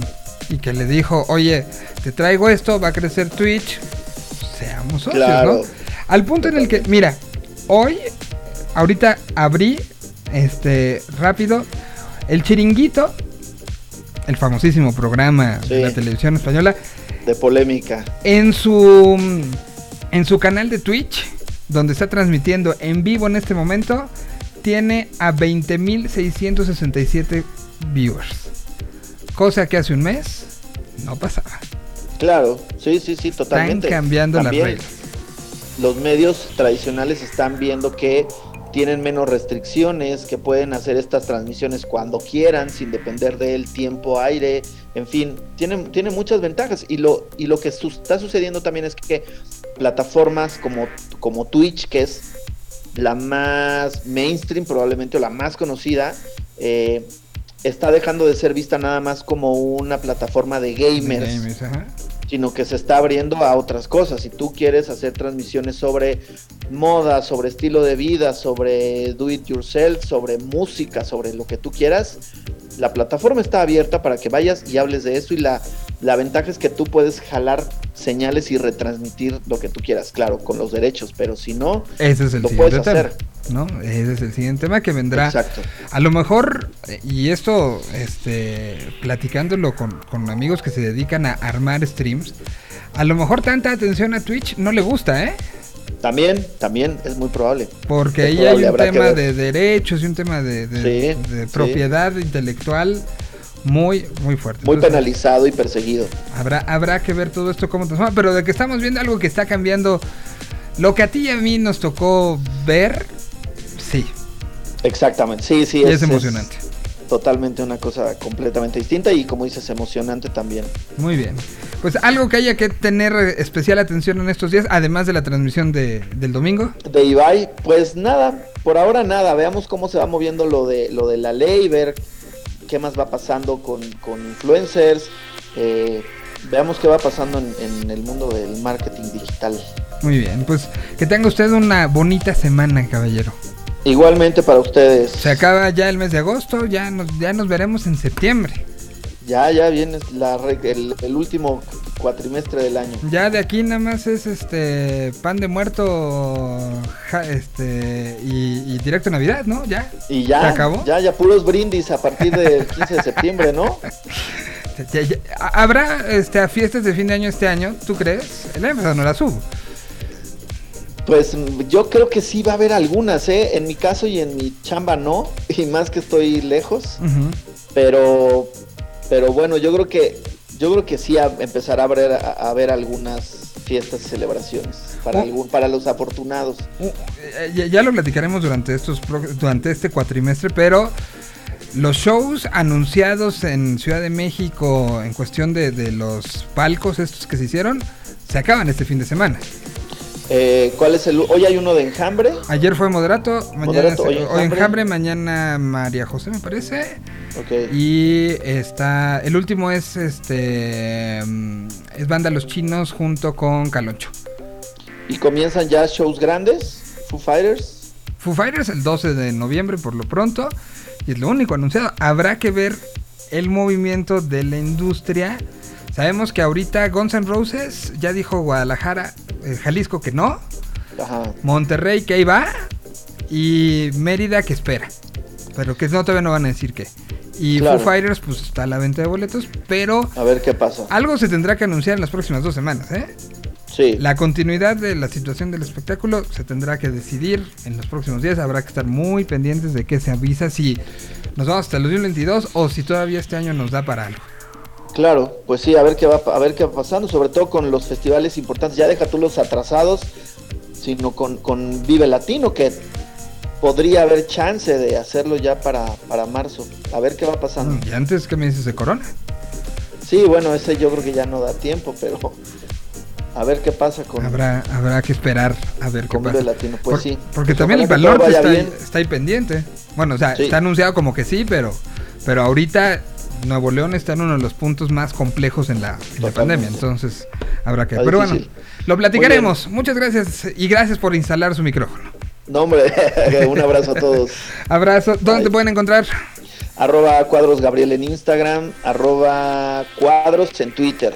Speaker 1: y que le dijo, oye, te traigo esto, va a crecer Twitch, seamos socios,
Speaker 4: Claro.
Speaker 1: ¿no? Al punto en el que, mira, hoy, ahorita abrí, este, rápido, el chiringuito, el famosísimo programa de la televisión española,
Speaker 4: De polémica.
Speaker 1: en su en su canal de Twitch, donde está transmitiendo en vivo en este momento, tiene a 20.667 viewers. Cosa que hace un mes no pasaba.
Speaker 4: Claro, sí, sí, sí, totalmente.
Speaker 1: Están cambiando
Speaker 4: También
Speaker 1: las reglas.
Speaker 4: Los medios tradicionales están viendo que tienen menos restricciones, que pueden hacer estas transmisiones cuando quieran, sin depender del tiempo, aire, en fin, tienen, tienen muchas ventajas. Y lo, y lo que su- está sucediendo también es que plataformas como, como Twitch, que es la más mainstream, probablemente, o la más conocida, eh, está dejando de ser vista nada más como una plataforma de gamers
Speaker 1: Gamers, ajá.
Speaker 4: sino que se está abriendo a otras cosas. Si tú quieres hacer transmisiones sobre moda, sobre estilo de vida, sobre do it yourself, sobre música, sobre lo que tú quieras, la plataforma está abierta para que vayas y hables de eso y la, la ventaja es que tú puedes jalar señales y retransmitir lo que tú quieras, claro, con los derechos, pero si no,
Speaker 1: Ese es el
Speaker 4: Lo
Speaker 1: siguiente
Speaker 4: puedes
Speaker 1: tema.
Speaker 4: hacer.
Speaker 1: ¿no? Ese es el siguiente tema que vendrá.
Speaker 4: exacto.
Speaker 1: A lo mejor, y esto, este, platicándolo con, con amigos que se dedican a armar streams, a lo mejor tanta atención a Twitch no le gusta, ¿eh?
Speaker 4: También, también es muy probable.
Speaker 1: Porque
Speaker 4: Es
Speaker 1: ahí hay un tema de derechos y un tema de, de-
Speaker 4: Sí,
Speaker 1: de
Speaker 4: sí.
Speaker 1: propiedad intelectual muy, muy fuerte.
Speaker 4: Muy
Speaker 1: Entonces,
Speaker 4: penalizado y perseguido.
Speaker 1: Habrá, habrá que ver todo esto cómo transforma, pero de que estamos viendo algo que está cambiando, lo que a ti y a mí nos tocó ver, sí,
Speaker 4: Exactamente, sí, sí.
Speaker 1: y es, emocionante.
Speaker 4: Totalmente una cosa completamente distinta y como dices, emocionante también.
Speaker 1: Muy bien. Pues algo que haya que tener eh, especial atención en estos días, además de la transmisión de, del domingo.
Speaker 4: De Ibai, pues nada, por ahora nada, veamos cómo se va moviendo lo de lo de la ley, ver qué más va pasando con, con influencers, eh, veamos qué va pasando en, en el mundo del marketing digital.
Speaker 1: Muy bien, pues que tenga usted una bonita semana, caballero.
Speaker 4: Igualmente para ustedes.
Speaker 1: Se acaba ya el mes de agosto, ya nos, ya nos veremos en septiembre.
Speaker 4: Ya, ya viene la, el, el último cuatrimestre del año.
Speaker 1: Ya de aquí nada más es este pan de muerto ja- este y, y directo Navidad, ¿no? Ya.
Speaker 4: Y ya,
Speaker 1: ¿Se acabó?
Speaker 4: ya, ya puros brindis a partir del 15 de septiembre, ¿no?
Speaker 1: Ya- ya- ¿Habrá este, a fiestas de fin de año este año? ¿Tú crees? El año pasado no la subo.
Speaker 4: Pues mm, yo creo que sí va a haber algunas, ¿eh? En mi caso y en mi chamba no, y más que estoy lejos, pero, pero bueno, yo creo que, yo creo que sí a- empezará a haber, a, a haber algunas fiestas y celebraciones para
Speaker 1: Oh.
Speaker 4: algún, para los afortunados.
Speaker 1: Uh, eh, ya, ya lo platicaremos durante estos durante este cuatrimestre, pero los shows anunciados en Ciudad de México en cuestión de, de los palcos estos que se hicieron se acaban este fin de semana.
Speaker 4: Eh, ¿Cuál es el? Hoy hay uuno de enjambre.
Speaker 1: Ayer fue Moderato, mañana
Speaker 4: Moderato, hoy Enjambre.
Speaker 1: Enjambre, mañana María José me parece.
Speaker 4: Ok.
Speaker 1: Y está el último es este mm, es Banda Los Chinos junto con Caloncho.
Speaker 4: Y comienzan ya shows grandes, Foo Fighters.
Speaker 1: Foo Fighters el 12 de noviembre por lo pronto. Y es lo único anunciado. Habrá que ver el movimiento de la industria. Sabemos que ahorita Guns N' Roses ya dijo Guadalajara, eh, Jalisco que no.
Speaker 4: Ajá.
Speaker 1: Monterrey que ahí va. Y Mérida que espera. Pero que no, todavía no van a decir qué. Y
Speaker 4: Claro.
Speaker 1: Foo Fighters pues está a la venta de boletos. Pero
Speaker 4: A ver qué pasa.
Speaker 1: algo se tendrá que anunciar en las próximas dos semanas. ¿eh?
Speaker 4: Sí.
Speaker 1: La continuidad de la situación del espectáculo se tendrá que decidir en los próximos días. Habrá que estar muy pendientes de qué se avisa, si nos vamos hasta el 2022 o si todavía este año nos da para algo.
Speaker 4: Claro, pues sí, a ver qué va a ver qué va pasando, sobre todo con los festivales importantes. Ya deja tú los atrasados, sino con, con Vive Latino, que podría haber chance de hacerlo ya para, para marzo. A ver qué va pasando.
Speaker 1: Y antes, ¿qué me dices de Corona?
Speaker 4: Sí, bueno, ese yo creo que ya no da tiempo, pero A ver qué pasa con,
Speaker 1: Habrá, habrá que esperar a ver qué
Speaker 4: con
Speaker 1: pasa.
Speaker 4: Vive Latino. Pues
Speaker 1: Por-
Speaker 4: sí.
Speaker 1: Porque
Speaker 4: Pues
Speaker 1: también el valor está, está ahí pendiente. Bueno, o sea,
Speaker 4: Sí.
Speaker 1: está anunciado como que sí, pero, pero ahorita Nuevo León está en uno de los puntos más complejos en la, en la
Speaker 4: Totalmente.
Speaker 1: pandemia. Entonces, habrá que.
Speaker 4: Está
Speaker 1: Pero bueno, lo platicaremos. Muchas gracias y gracias por instalar su micrófono.
Speaker 4: No, hombre, un abrazo a todos.
Speaker 1: Abrazo. ¿Dónde
Speaker 4: Bye.
Speaker 1: te pueden encontrar?
Speaker 4: Arroba cuadros Gabriel en Instagram, arroba cuadros en Twitter.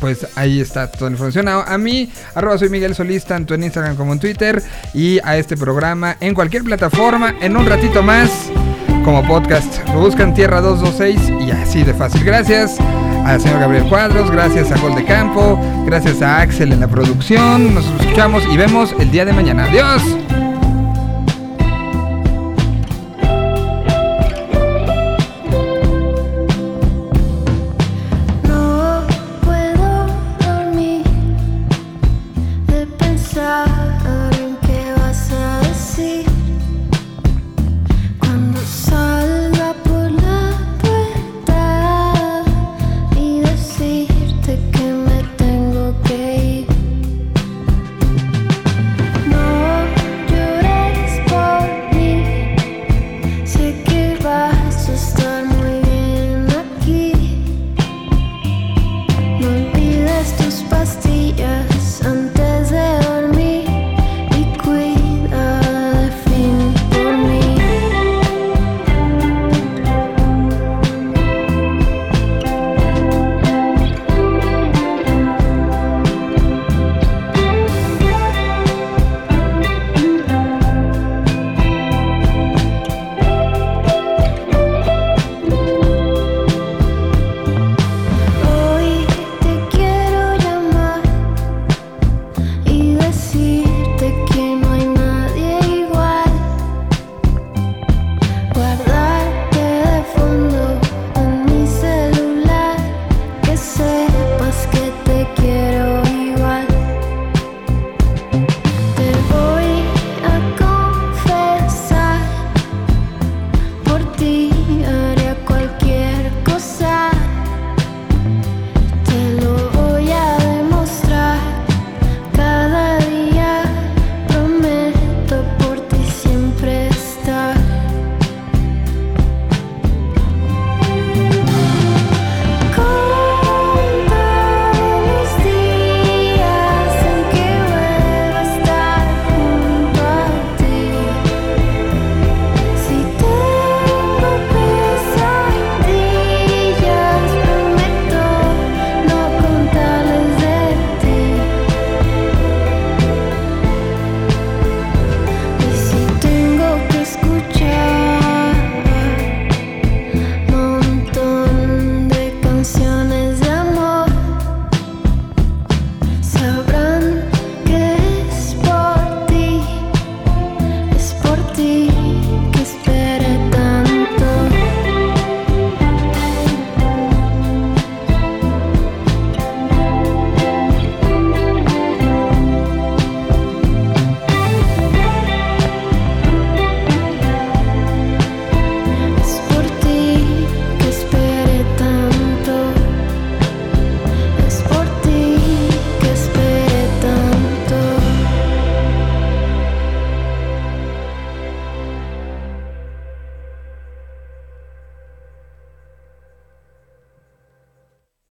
Speaker 1: Pues ahí está toda la información. A, a mí, arroba soy Miguel Solís, tanto en Instagram como en Twitter. Y a este programa en cualquier plataforma, en un ratito más, como podcast. Lo buscan Tierra 226 y así de fácil. Gracias al señor Gabriel Cuadros, gracias a Gol de Campo, gracias a Axel en la producción. Nos escuchamos y vemos el día de mañana. Adiós.